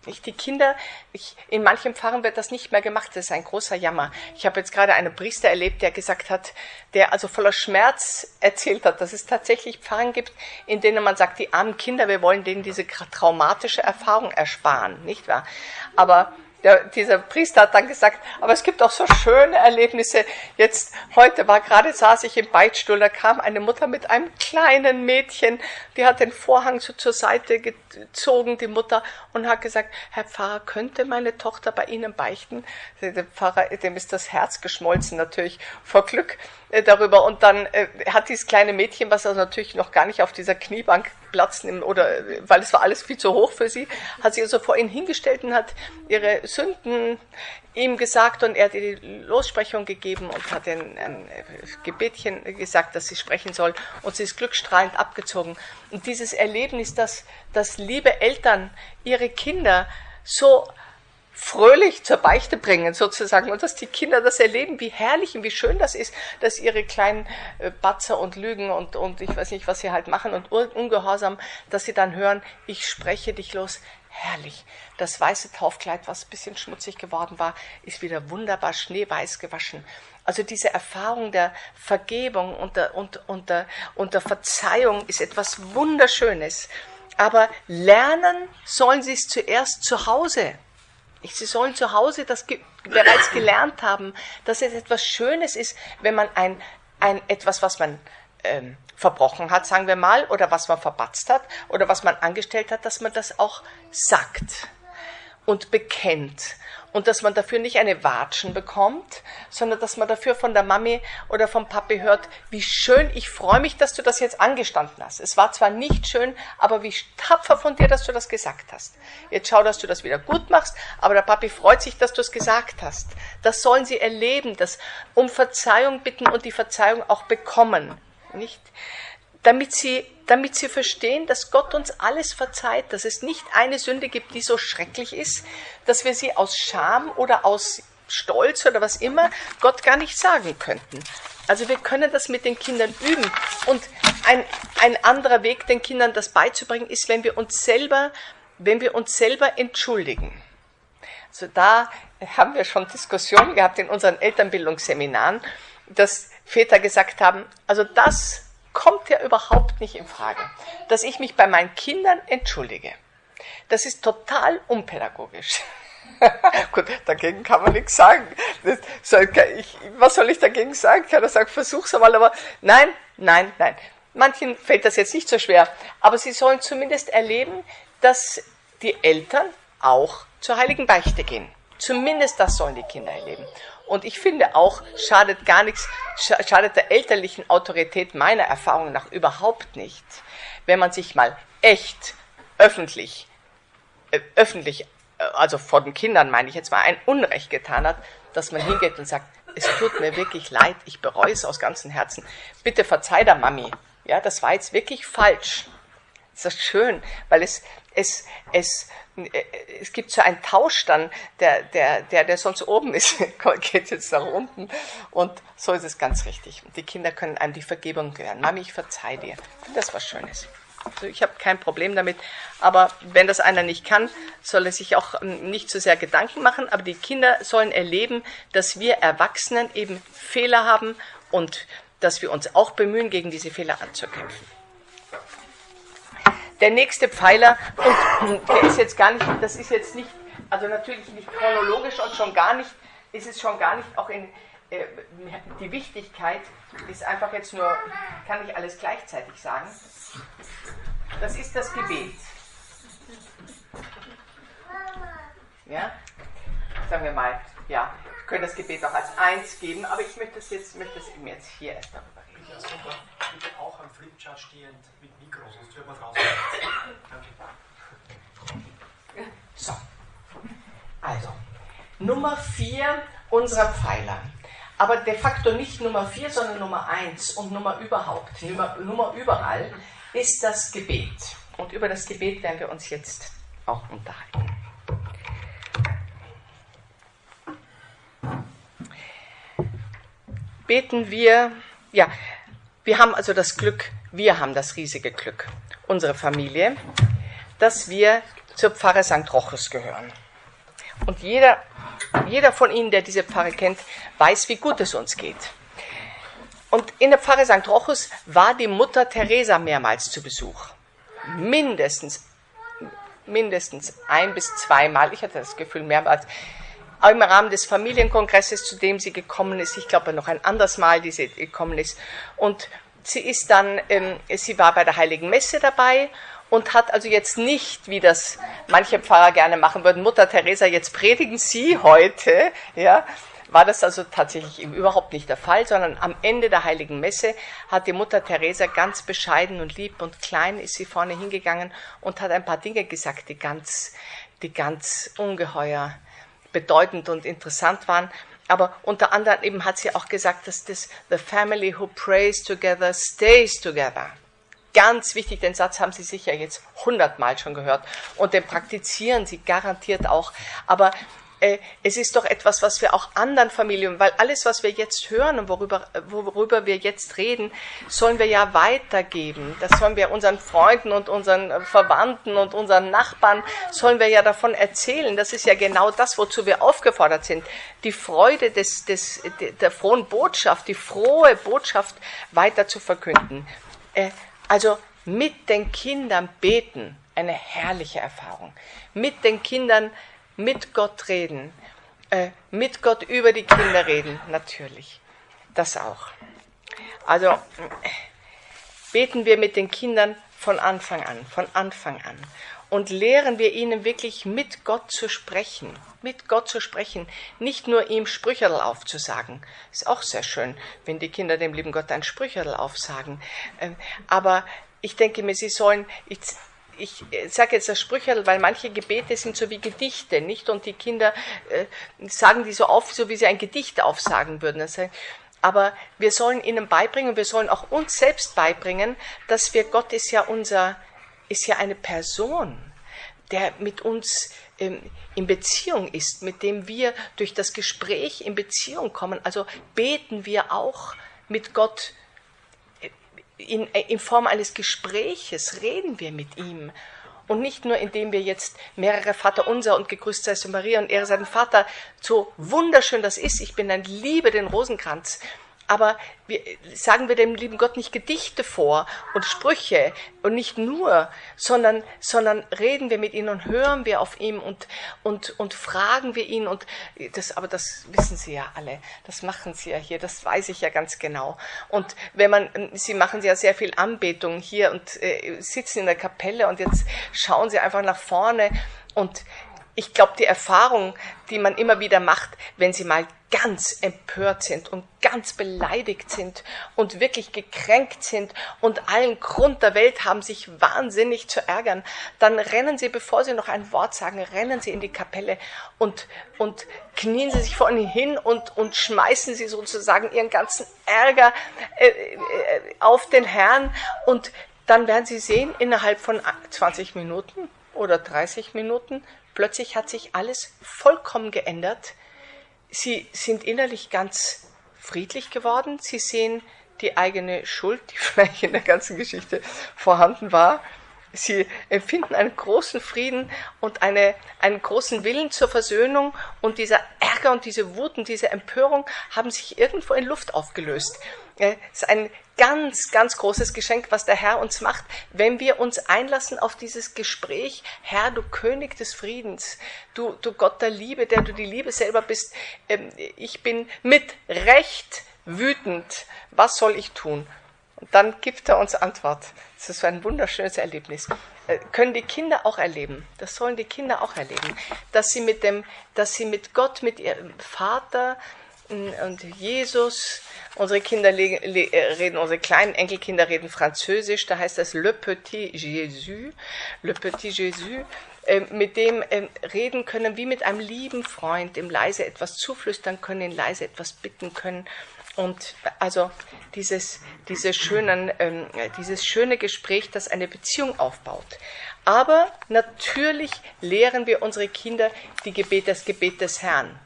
Nicht? Die Kinder, ich, in manchen Pfarren wird das nicht mehr gemacht, das ist ein großer Jammer. Ich habe jetzt gerade einen Priester erlebt, der gesagt hat, der also voller Schmerz erzählt hat, dass es tatsächlich Pfarren gibt, in denen man sagt, die armen Kinder, wir wollen denen diese traumatische Erfahrung ersparen, nicht wahr? Aber der, dieser Priester hat dann gesagt, aber es gibt auch so schöne Erlebnisse. Jetzt, heute war gerade, saß ich im Beichtstuhl, da kam eine Mutter mit einem kleinen Mädchen, die hat den Vorhang so zur Seite gezogen, die Mutter, und hat gesagt, Herr Pfarrer, könnte meine Tochter bei Ihnen beichten? Der Pfarrer, dem ist das Herz geschmolzen natürlich vor Glück äh, darüber. Und dann äh, hat dieses kleine Mädchen, was also natürlich noch gar nicht auf dieser Kniebank Platz nimmt, oder weil es war alles viel zu hoch für sie, hat sie also vor ihn hingestellt und hat ihre Sünden ihm gesagt und er hat ihr die Lossprechung gegeben und hat ein, ein Gebetchen gesagt, dass sie sprechen soll und sie ist glückstrahlend abgezogen. Und dieses Erlebnis, dass, dass liebe Eltern ihre Kinder so fröhlich zur Beichte bringen, sozusagen, und dass die Kinder das erleben, wie herrlich und wie schön das ist, dass ihre kleinen äh, Batzer und Lügen und, und ich weiß nicht, was sie halt machen und ungehorsam, dass sie dann hören, ich spreche dich los. Herrlich. Das weiße Taufkleid, was ein bisschen schmutzig geworden war, ist wieder wunderbar schneeweiß gewaschen. Also diese Erfahrung der Vergebung und der, und, und, der, und der Verzeihung ist etwas Wunderschönes. Aber lernen sollen sie es zuerst zu Hause. Sie sollen zu Hause das ge bereits gelernt haben, dass es etwas Schönes ist, wenn man ein, ein etwas, was man ähm, verbrochen hat, sagen wir mal, oder was man verbatzt hat, oder was man angestellt hat, dass man das auch sagt und bekennt und dass man dafür nicht eine Watschen bekommt, sondern dass man dafür von der Mami oder vom Papi hört, wie schön, ich freue mich, dass du das jetzt angestanden hast. Es war zwar nicht schön, aber wie tapfer von dir, dass du das gesagt hast. Jetzt schau, dass du das wieder gut machst, aber der Papi freut sich, dass du es gesagt hast. Das sollen sie erleben, das um Verzeihung bitten und die Verzeihung auch bekommen. Nicht? Damit sie, damit sie verstehen, dass Gott uns alles verzeiht, dass es nicht eine Sünde gibt, die so schrecklich ist, dass wir sie aus Scham oder aus Stolz oder was immer Gott gar nicht sagen könnten. Also wir können das mit den Kindern üben. Und ein, ein anderer Weg, den Kindern das beizubringen, ist, wenn wir uns selber, wenn wir uns selber entschuldigen. Also da haben wir schon Diskussionen gehabt in unseren Elternbildungsseminaren, dass Väter gesagt haben, also das kommt ja überhaupt nicht in Frage, dass ich mich bei meinen Kindern entschuldige. Das ist total unpädagogisch. Gut, dagegen kann man nichts sagen. Soll, ich, was soll ich dagegen sagen? Kann er sagen, versuch's einmal, aber nein, nein, nein. Manchen fällt das jetzt nicht so schwer, aber sie sollen zumindest erleben, dass die Eltern auch zur heiligen Beichte gehen. Zumindest das sollen die Kinder erleben. Und ich finde auch, schadet gar nichts, schadet der elterlichen Autorität meiner Erfahrung nach überhaupt nicht, wenn man sich mal echt öffentlich, äh, öffentlich also vor den Kindern meine ich jetzt mal, ein Unrecht getan hat, dass man hingeht und sagt, es tut mir wirklich leid, ich bereue es aus ganzem Herzen. Bitte verzeih der Mami. Ja, das war jetzt wirklich falsch. Das ist schön, weil es, es, es, äh, es gibt so einen Tausch dann, der, der, der, der sonst oben ist, geht jetzt nach unten. Und so ist es ganz richtig. Die Kinder können einem die Vergebung gehören. Mami, ich verzeih dir. Das war Schönes. Also ich habe kein Problem damit. Aber wenn das einer nicht kann, soll er sich auch ähm, nicht so sehr Gedanken machen. Aber die Kinder sollen erleben, dass wir Erwachsenen eben Fehler haben und dass wir uns auch bemühen, gegen diese Fehler anzukämpfen. Der nächste Pfeiler, und der ist jetzt gar nicht, das ist jetzt nicht, also natürlich nicht chronologisch und schon gar nicht, ist es schon gar nicht auch in, äh, die Wichtigkeit ist einfach jetzt nur, kann ich alles gleichzeitig sagen. Das ist das Gebet. Ja? Sagen wir mal, ja, wir können das Gebet auch als eins geben, aber ich möchte es jetzt, möchte es eben jetzt hier erst darüber reden. Ja, super. Bitte auch am Flipchart stehend mit Mikro, sonst hört man draußen. Danke. So. Also, Nummer vier unserer Pfeiler. Aber de facto nicht Nummer vier, sondern Nummer eins und Nummer überhaupt, Nummer, Nummer überall ist das Gebet. Und über das Gebet werden wir uns jetzt auch unterhalten. Beten wir, ja, wir haben also das Glück, wir haben das riesige Glück, unsere Familie, dass wir zur Pfarre St. Rochus gehören. Und jeder, jeder von Ihnen, der diese Pfarre kennt, weiß, wie gut es uns geht. Und in der Pfarre St. Rochus war die Mutter Teresa mehrmals zu Besuch. Mindestens, mindestens ein bis zweimal. Ich hatte das Gefühl mehrmals. Auch im Rahmen des Familienkongresses, zu dem sie gekommen ist. Ich glaube noch ein anderes Mal, die sie gekommen ist. Und sie ist dann, ähm, sie war bei der Heiligen Messe dabei und hat also jetzt nicht, wie das manche Pfarrer gerne machen würden, Mutter Teresa, jetzt predigen Sie heute, ja, war das also tatsächlich überhaupt nicht der Fall, sondern am Ende der heiligen Messe hat die Mutter Teresa ganz bescheiden und lieb und klein ist sie vorne hingegangen und hat ein paar Dinge gesagt, die ganz, die ganz ungeheuer bedeutend und interessant waren. Aber unter anderem eben hat sie auch gesagt, dass das The family who prays together stays together. Ganz wichtig, den Satz haben Sie sicher jetzt hundertmal schon gehört und den praktizieren Sie garantiert auch. Aber äh, es ist doch etwas, was wir auch anderen Familien, weil alles, was wir jetzt hören und worüber, worüber wir jetzt reden, sollen wir ja weitergeben. Das sollen wir unseren Freunden und unseren Verwandten und unseren Nachbarn, sollen wir ja davon erzählen. Das ist ja genau das, wozu wir aufgefordert sind. Die Freude des, des, der frohen Botschaft, die frohe Botschaft weiter zu verkünden. Äh, also mit den Kindern beten, eine herrliche Erfahrung. Mit den Kindern mit Gott reden, äh, mit Gott über die Kinder reden, natürlich. Das auch. Also beten wir mit den Kindern von Anfang an, von Anfang an. Und lehren wir ihnen wirklich mit Gott zu sprechen, mit Gott zu sprechen, nicht nur ihm Sprücherl aufzusagen. Ist auch sehr schön, wenn die Kinder dem lieben Gott ein Sprücherl aufsagen. Ähm, aber ich denke mir, sie sollen, ich sage jetzt das Sprücherl, weil manche Gebete sind so wie Gedichte, nicht? Und die Kinder äh, sagen die so auf, so wie sie ein Gedicht aufsagen würden. Also, aber wir sollen ihnen beibringen, wir sollen auch uns selbst beibringen, dass wir, Gott ist ja unser, ist ja eine Person, der mit uns ähm, in Beziehung ist, mit dem wir durch das Gespräch in Beziehung kommen. Also beten wir auch mit Gott in, in Form eines Gespräches reden wir mit ihm. Und nicht nur, indem wir jetzt mehrere Vater unser und gegrüßt sei du Maria und Ehre seinen Vater, so wunderschön das ist. Ich bin ein Liebe den Rosenkranz. Aber wir, sagen wir dem lieben Gott nicht Gedichte vor und Sprüche und nicht nur, sondern, sondern reden wir mit ihm und hören wir auf ihm und, und, und fragen wir ihn und das, aber das wissen Sie ja alle, das machen Sie ja hier, das weiß ich ja ganz genau. Und wenn man, Sie machen ja sehr viel Anbetung hier und äh, sitzen in der Kapelle und jetzt schauen Sie einfach nach vorne. Und ich glaube, die Erfahrung, die man immer wieder macht, wenn sie mal ganz empört sind und ganz beleidigt sind und wirklich gekränkt sind und allen Grund der Welt haben, sich wahnsinnig zu ärgern, dann rennen sie, bevor sie noch ein Wort sagen, rennen sie in die Kapelle und, und knien sie sich vor ihnen hin und, und schmeißen sie sozusagen ihren ganzen Ärger äh, äh, auf den Herrn und dann werden sie sehen, innerhalb von 20 Minuten oder 30 Minuten Plötzlich hat sich alles vollkommen geändert. Sie sind innerlich ganz friedlich geworden. Sie sehen die eigene Schuld, die vielleicht in der ganzen Geschichte vorhanden war. Sie empfinden einen großen Frieden und eine, einen großen Willen zur Versöhnung und dieser Ärger und diese Wut und diese Empörung haben sich irgendwo in Luft aufgelöst. Es ist ein ganz, ganz großes Geschenk, was der Herr uns macht, wenn wir uns einlassen auf dieses Gespräch. Herr, du König des Friedens, du, du Gott der Liebe, der du die Liebe selber bist. Ähm, ich bin mit Recht wütend. Was soll ich tun? Und dann gibt er uns Antwort. Das ist ein wunderschönes Erlebnis. Äh, können die Kinder auch erleben. Das sollen die Kinder auch erleben. Dass sie mit dem, dass sie mit Gott, mit ihrem Vater, und Jesus. Unsere Kinder äh, reden, unsere kleinen Enkelkinder reden Französisch, da heißt das Le Petit Jésus, Le Petit Jésus, ähm, mit dem ähm, reden können wie mit einem lieben Freund, dem leise etwas zuflüstern können, ihn leise etwas bitten können. Und also dieses, dieses, schönen, ähm, dieses schöne Gespräch, das eine Beziehung aufbaut. Aber natürlich lehren wir unsere Kinder die Gebet, das Gebet des Herrn.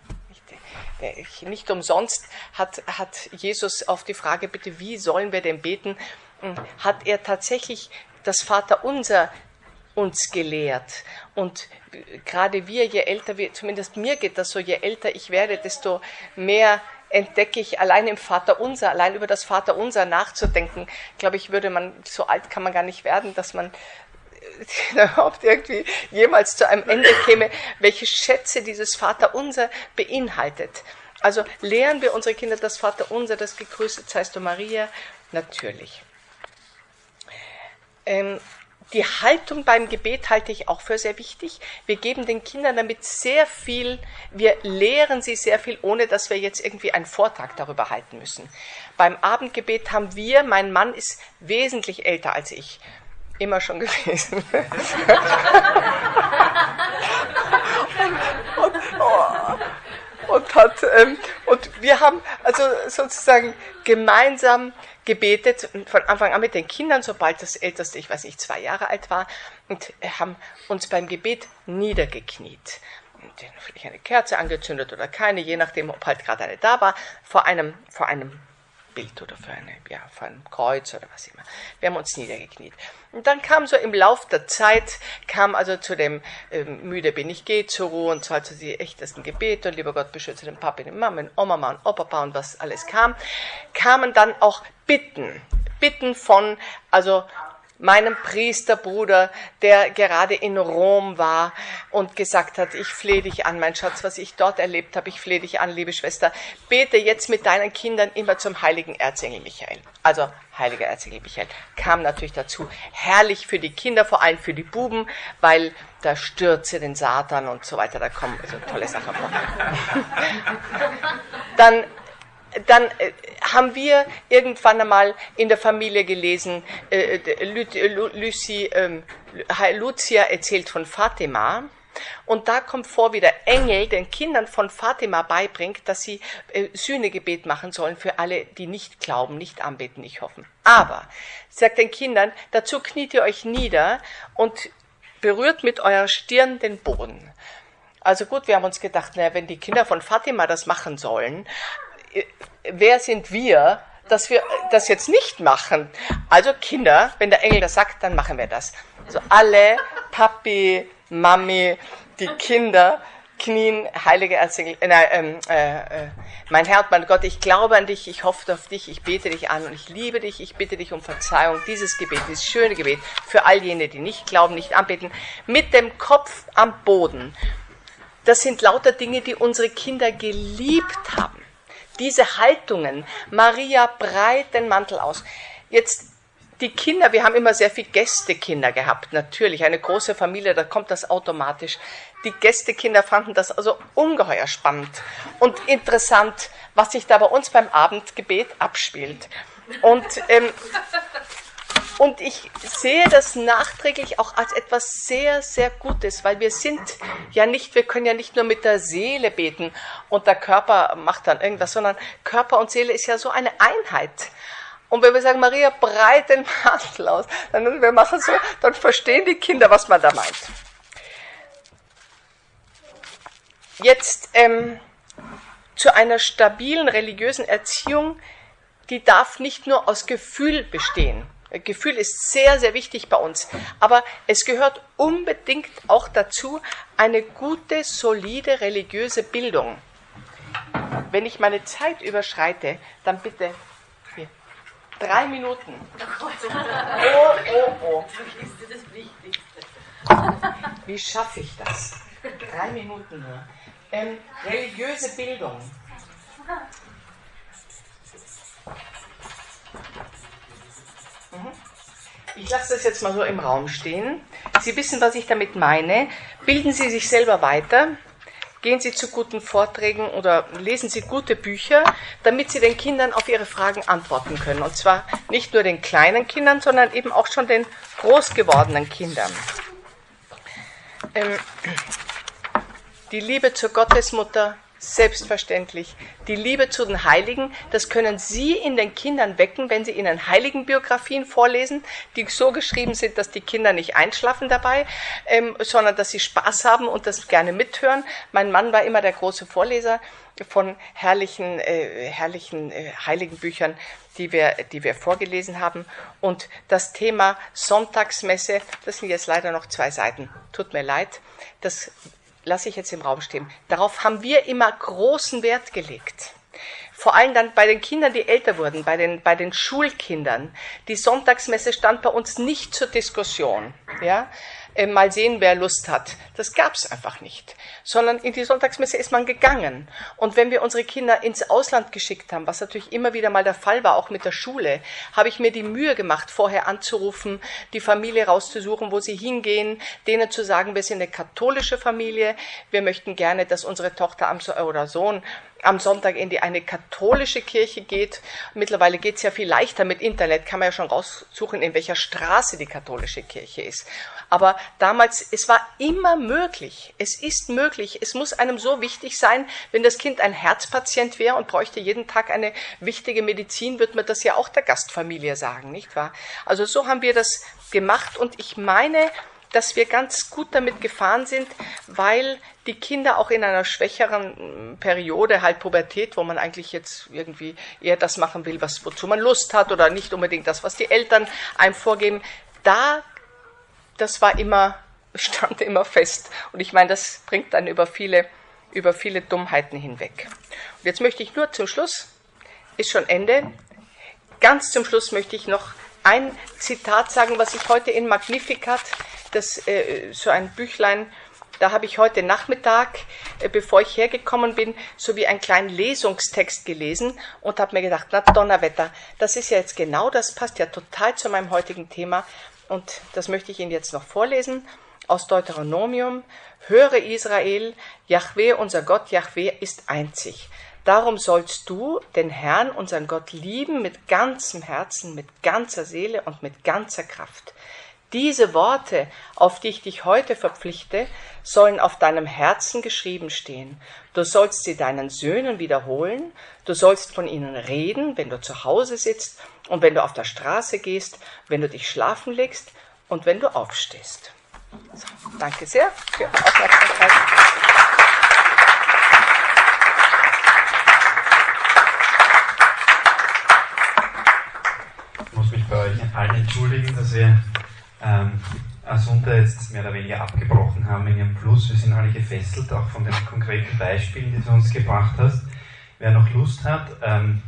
Nicht umsonst hat, hat Jesus auf die Frage, bitte, wie sollen wir denn beten, hm, hat er tatsächlich das Vaterunser uns gelehrt. Und gerade wir, je älter wir, zumindest mir geht das so, je älter ich werde, desto mehr entdecke ich allein im Vaterunser, allein über das Vaterunser nachzudenken, glaube ich, würde man, so alt kann man gar nicht werden, dass man überhaupt irgendwie jemals zu einem Ende käme, welche Schätze dieses Vaterunser beinhaltet. Also lehren wir unsere Kinder das Vaterunser, das gegrüßet seist du Maria, natürlich. Ähm, die Haltung beim Gebet halte ich auch für sehr wichtig. Wir geben den Kindern damit sehr viel, wir lehren sie sehr viel, ohne dass wir jetzt irgendwie einen Vortrag darüber halten müssen. Beim Abendgebet haben wir, mein Mann ist wesentlich älter als ich, immer schon gewesen. und, und, oh, und, hat, ähm, und wir haben also sozusagen gemeinsam gebetet, von Anfang an mit den Kindern, sobald das Älteste, ich weiß nicht, zwei Jahre alt war, und haben uns beim Gebet niedergekniet. Und vielleicht eine Kerze angezündet oder keine, je nachdem, ob halt gerade eine da war, vor einem, vor einem Bild oder für, eine, ja, für ein Kreuz oder was immer. Wir haben uns niedergekniet. Und dann kam so im Lauf der Zeit, kam also zu dem ähm, Müde bin ich, geh zur Ruhe und halt so die echtesten Gebete und lieber Gott beschütze den Papa, den Mama, den Oma, und Opa und was alles kam, kamen dann auch Bitten. Bitten von, also meinem Priesterbruder, der gerade in Rom war und gesagt hat, ich flehe dich an, mein Schatz, was ich dort erlebt habe, ich flehe dich an, liebe Schwester, bete jetzt mit deinen Kindern immer zum heiligen Erzengel Michael. Also heiliger Erzengel Michael kam natürlich dazu. Herrlich für die Kinder, vor allem für die Buben, weil da stürze den Satan und so weiter, da kommen also tolle Sachen vor. Dann dann äh, haben wir irgendwann einmal in der Familie gelesen, äh, Lucy, äh, Lucia erzählt von Fatima. Und da kommt vor, wie der Engel den Kindern von Fatima beibringt, dass sie äh, Sühnegebet machen sollen für alle, die nicht glauben, nicht anbeten, nicht hoffen. Aber, sagt den Kindern, dazu kniet ihr euch nieder und berührt mit eurer Stirn den Boden. Also gut, wir haben uns gedacht, naja, wenn die Kinder von Fatima das machen sollen, wer sind wir, dass wir das jetzt nicht machen. Also Kinder, wenn der Engel das sagt, dann machen wir das. Also alle, Papi, Mami, die Kinder, knien, heilige Erzengel, äh, ähm, äh, äh, mein Herr mein Gott, ich glaube an dich, ich hoffe auf dich, ich bete dich an und ich liebe dich, ich bitte dich um Verzeihung. Dieses Gebet, dieses schöne Gebet für all jene, die nicht glauben, nicht anbeten, mit dem Kopf am Boden. Das sind lauter Dinge, die unsere Kinder geliebt haben. Diese Haltungen. Maria breit den Mantel aus. Jetzt die Kinder, wir haben immer sehr viel Gästekinder gehabt, natürlich. Eine große Familie, da kommt das automatisch. Die Gästekinder fanden das also ungeheuer spannend und interessant, was sich da bei uns beim Abendgebet abspielt. Und, ähm, und ich sehe das nachträglich auch als etwas sehr, sehr Gutes, weil wir sind ja nicht, wir können ja nicht nur mit der Seele beten und der Körper macht dann irgendwas, sondern Körper und Seele ist ja so eine Einheit. Und wenn wir sagen, Maria, breit den Mantel aus, dann wir machen so, dann verstehen die Kinder, was man da meint. Jetzt ähm, zu einer stabilen religiösen Erziehung, die darf nicht nur aus Gefühl bestehen. Gefühl ist sehr, sehr wichtig bei uns. Aber es gehört unbedingt auch dazu eine gute, solide religiöse Bildung. Wenn ich meine Zeit überschreite, dann bitte hier. Drei Minuten. Oh, oh, oh. Wie schaffe ich das? Drei Minuten nur. Ähm, religiöse Bildung. Ich lasse das jetzt mal so im Raum stehen. Sie wissen, was ich damit meine. Bilden Sie sich selber weiter. Gehen Sie zu guten Vorträgen oder lesen Sie gute Bücher, damit Sie den Kindern auf ihre Fragen antworten können. Und zwar nicht nur den kleinen Kindern, sondern eben auch schon den groß gewordenen Kindern. Ähm, die Liebe zur Gottesmutter, selbstverständlich. Die Liebe zu den Heiligen, das können Sie in den Kindern wecken, wenn Sie ihnen Heiligenbiografien vorlesen, die so geschrieben sind, dass die Kinder nicht einschlafen dabei, ähm, sondern dass sie Spaß haben und das gerne mithören. Mein Mann war immer der große Vorleser von herrlichen, äh, herrlichen äh, Heiligenbüchern, die wir, die wir vorgelesen haben. Und das Thema Sonntagsmesse, das sind jetzt leider noch zwei Seiten. Tut mir leid. Das lasse ich jetzt im Raum stehen. Darauf haben wir immer großen Wert gelegt. Vor allem dann bei den Kindern, die älter wurden, bei den, bei den Schulkindern. Die Sonntagsmesse stand bei uns nicht zur Diskussion. Ja? Äh, mal sehen, wer Lust hat. Das gab es einfach nicht. Sondern in die Sonntagsmesse ist man gegangen. Und wenn wir unsere Kinder ins Ausland geschickt haben, was natürlich immer wieder mal der Fall war, auch mit der Schule, habe ich mir die Mühe gemacht, vorher anzurufen, die Familie rauszusuchen, wo sie hingehen, denen zu sagen, wir sind eine katholische Familie, wir möchten gerne, dass unsere Tochter am, oder Sohn am Sonntag in die eine katholische Kirche geht. Mittlerweile geht es ja viel leichter mit Internet, kann man ja schon raussuchen, in welcher Straße die katholische Kirche ist. Aber damals, es war immer möglich. Es ist möglich. Es muss einem so wichtig sein, wenn das Kind ein Herzpatient wäre und bräuchte jeden Tag eine wichtige Medizin, wird man das ja auch der Gastfamilie sagen, nicht wahr? Also so haben wir das gemacht und ich meine, dass wir ganz gut damit gefahren sind, weil die Kinder auch in einer schwächeren Periode, halt Pubertät, wo man eigentlich jetzt irgendwie eher das machen will, was, wozu man Lust hat oder nicht unbedingt das, was die Eltern einem vorgeben, da das war immer, stand immer fest. Und ich meine, das bringt dann über viele, über viele Dummheiten hinweg. Und jetzt möchte ich nur zum Schluss, ist schon Ende, ganz zum Schluss möchte ich noch ein Zitat sagen, was ich heute in Magnificat, das äh, so ein Büchlein, da habe ich heute Nachmittag, äh, bevor ich hergekommen bin, so wie einen kleinen Lesungstext gelesen und habe mir gedacht, na Donnerwetter, das ist ja jetzt genau, das passt ja total zu meinem heutigen Thema und das möchte ich Ihnen jetzt noch vorlesen aus Deuteronomium. Höre Israel, Yahweh, unser Gott, Yahweh ist einzig. Darum sollst du den Herrn, unseren Gott, lieben mit ganzem Herzen, mit ganzer Seele und mit ganzer Kraft. Diese Worte, auf die ich dich heute verpflichte, sollen auf deinem Herzen geschrieben stehen. Du sollst sie deinen Söhnen wiederholen, du sollst von ihnen reden, wenn du zu Hause sitzt und wenn du auf der Straße gehst, wenn du dich schlafen legst und wenn du aufstehst. So, danke sehr für Ihre Aufmerksamkeit. euch allen entschuldigen, dass wir ähm, Asunta jetzt mehr oder weniger abgebrochen haben in ihrem Plus. Wir sind alle gefesselt, auch von den konkreten Beispielen, die du uns gebracht hast. Wer noch Lust hat, ähm,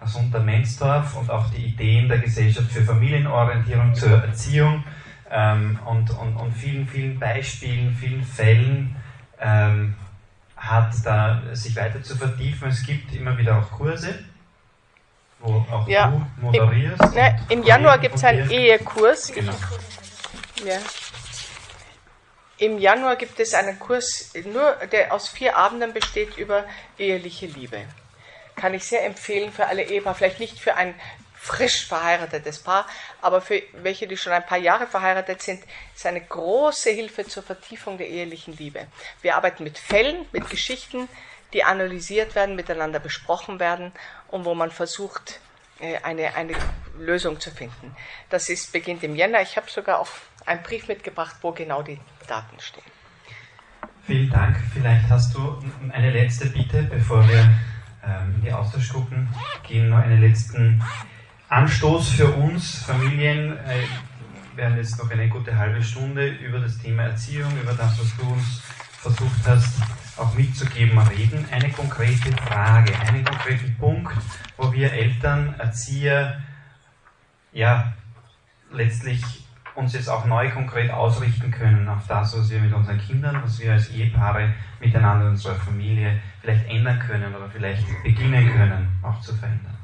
Asunta Menzdorf und auch die Ideen der Gesellschaft für Familienorientierung zur Erziehung ähm, und, und, und vielen, vielen Beispielen, vielen Fällen ähm, hat, da sich weiter zu vertiefen. Es gibt immer wieder auch Kurse, wo auch Ja, du moderierst. Im, ne, Im Januar gibt es einen Ehekurs. Genau. Ja. Im Januar gibt es einen Kurs, nur, der aus vier Abenden besteht über eheliche Liebe. Kann ich sehr empfehlen für alle Ehepaare, vielleicht nicht für ein frisch verheiratetes Paar, aber für welche, die schon ein paar Jahre verheiratet sind, ist eine große Hilfe zur Vertiefung der ehelichen Liebe. Wir arbeiten mit Fällen, mit Geschichten, die analysiert werden, miteinander besprochen werden und wo man versucht, äh, eine, eine Lösung zu finden. Das ist, beginnt im Jänner. Ich habe sogar auch einen Brief mitgebracht, wo genau die Daten stehen. Vielen Dank. Vielleicht hast du eine letzte Bitte, bevor wir ähm, in die Austauschgruppen gehen, noch einen letzten Anstoß für uns Familien. Äh, wir werden jetzt noch eine gute halbe Stunde über das Thema Erziehung, über das, was du uns versucht hast, auch mitzugeben, reden. Eine konkrete Frage, einen konkreten Punkt, wo wir Eltern, Erzieher, ja, letztlich uns jetzt auch neu konkret ausrichten können auf das, was wir mit unseren Kindern, was wir als Ehepaare miteinander in unserer Familie vielleicht ändern können oder vielleicht beginnen können, auch zu verändern.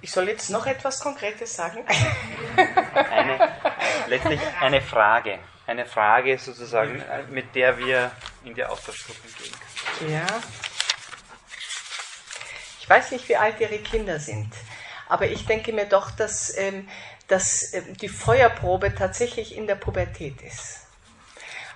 Ich soll jetzt noch etwas Konkretes sagen. Eine, letztlich eine Frage. Eine Frage sozusagen, mit der wir in die Austauschgruppen gehen können. Ja. Ich weiß nicht, wie alt Ihre Kinder sind, aber ich denke mir doch, dass, ähm, dass ähm, die Feuerprobe tatsächlich in der Pubertät ist.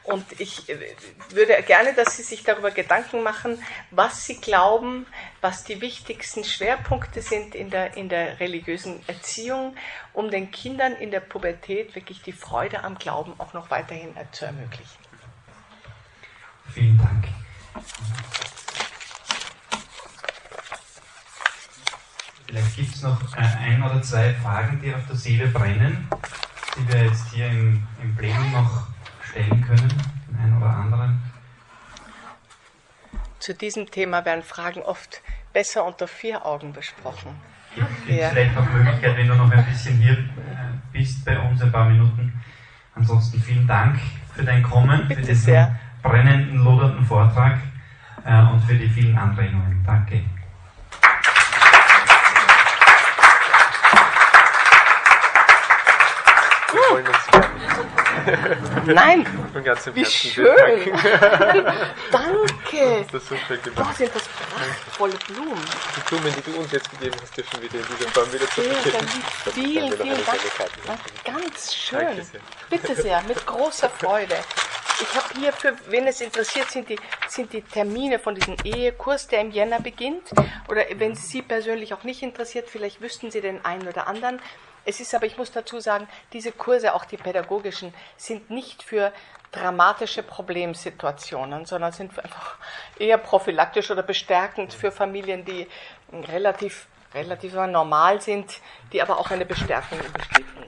Und ich äh, würde gerne, dass Sie sich darüber Gedanken machen, was Sie glauben, was die wichtigsten Schwerpunkte sind in der, in der religiösen Erziehung, um den Kindern in der Pubertät wirklich die Freude am Glauben auch noch weiterhin äh, zu ermöglichen. Vielen Dank. Vielleicht gibt es noch äh, ein oder zwei Fragen, die auf der Seele brennen, die wir jetzt hier im, im Plenum noch stellen können, den einen oder anderen. Zu diesem Thema werden Fragen oft besser unter vier Augen besprochen. Gibt es Ja. vielleicht noch Möglichkeit, wenn du noch ein bisschen hier äh, bist bei uns, ein paar Minuten. Ansonsten vielen Dank für dein Kommen, für Bitte diesen sehr. brennenden, lodernden Vortrag äh, und für die vielen Anregungen. Danke. Wir wollen uns Nein, von ganzem wie Herzen schön. Danke. Das ist super Boah, gemacht. sind das prachtvolle Blumen. Die Blumen, die du uns jetzt gegeben hast, dürfen wieder in dieser Form wieder zurückgeben. Vielen, vielen Dank. Ganz schön. Danke sehr. Bitte sehr, mit großer Freude. Ich habe hier, für wen es interessiert, sind die, sind die Termine von diesem Ehekurs, der im Jänner beginnt. Oder wenn es Sie persönlich auch nicht interessiert, vielleicht wüssten Sie den einen oder anderen. Es ist aber, ich muss dazu sagen, diese Kurse, auch die pädagogischen, sind nicht für dramatische Problemsituationen, sondern sind einfach eher prophylaktisch oder bestärkend für Familien, die relativ, relativ normal sind, die aber auch eine Bestärkung in bestimmten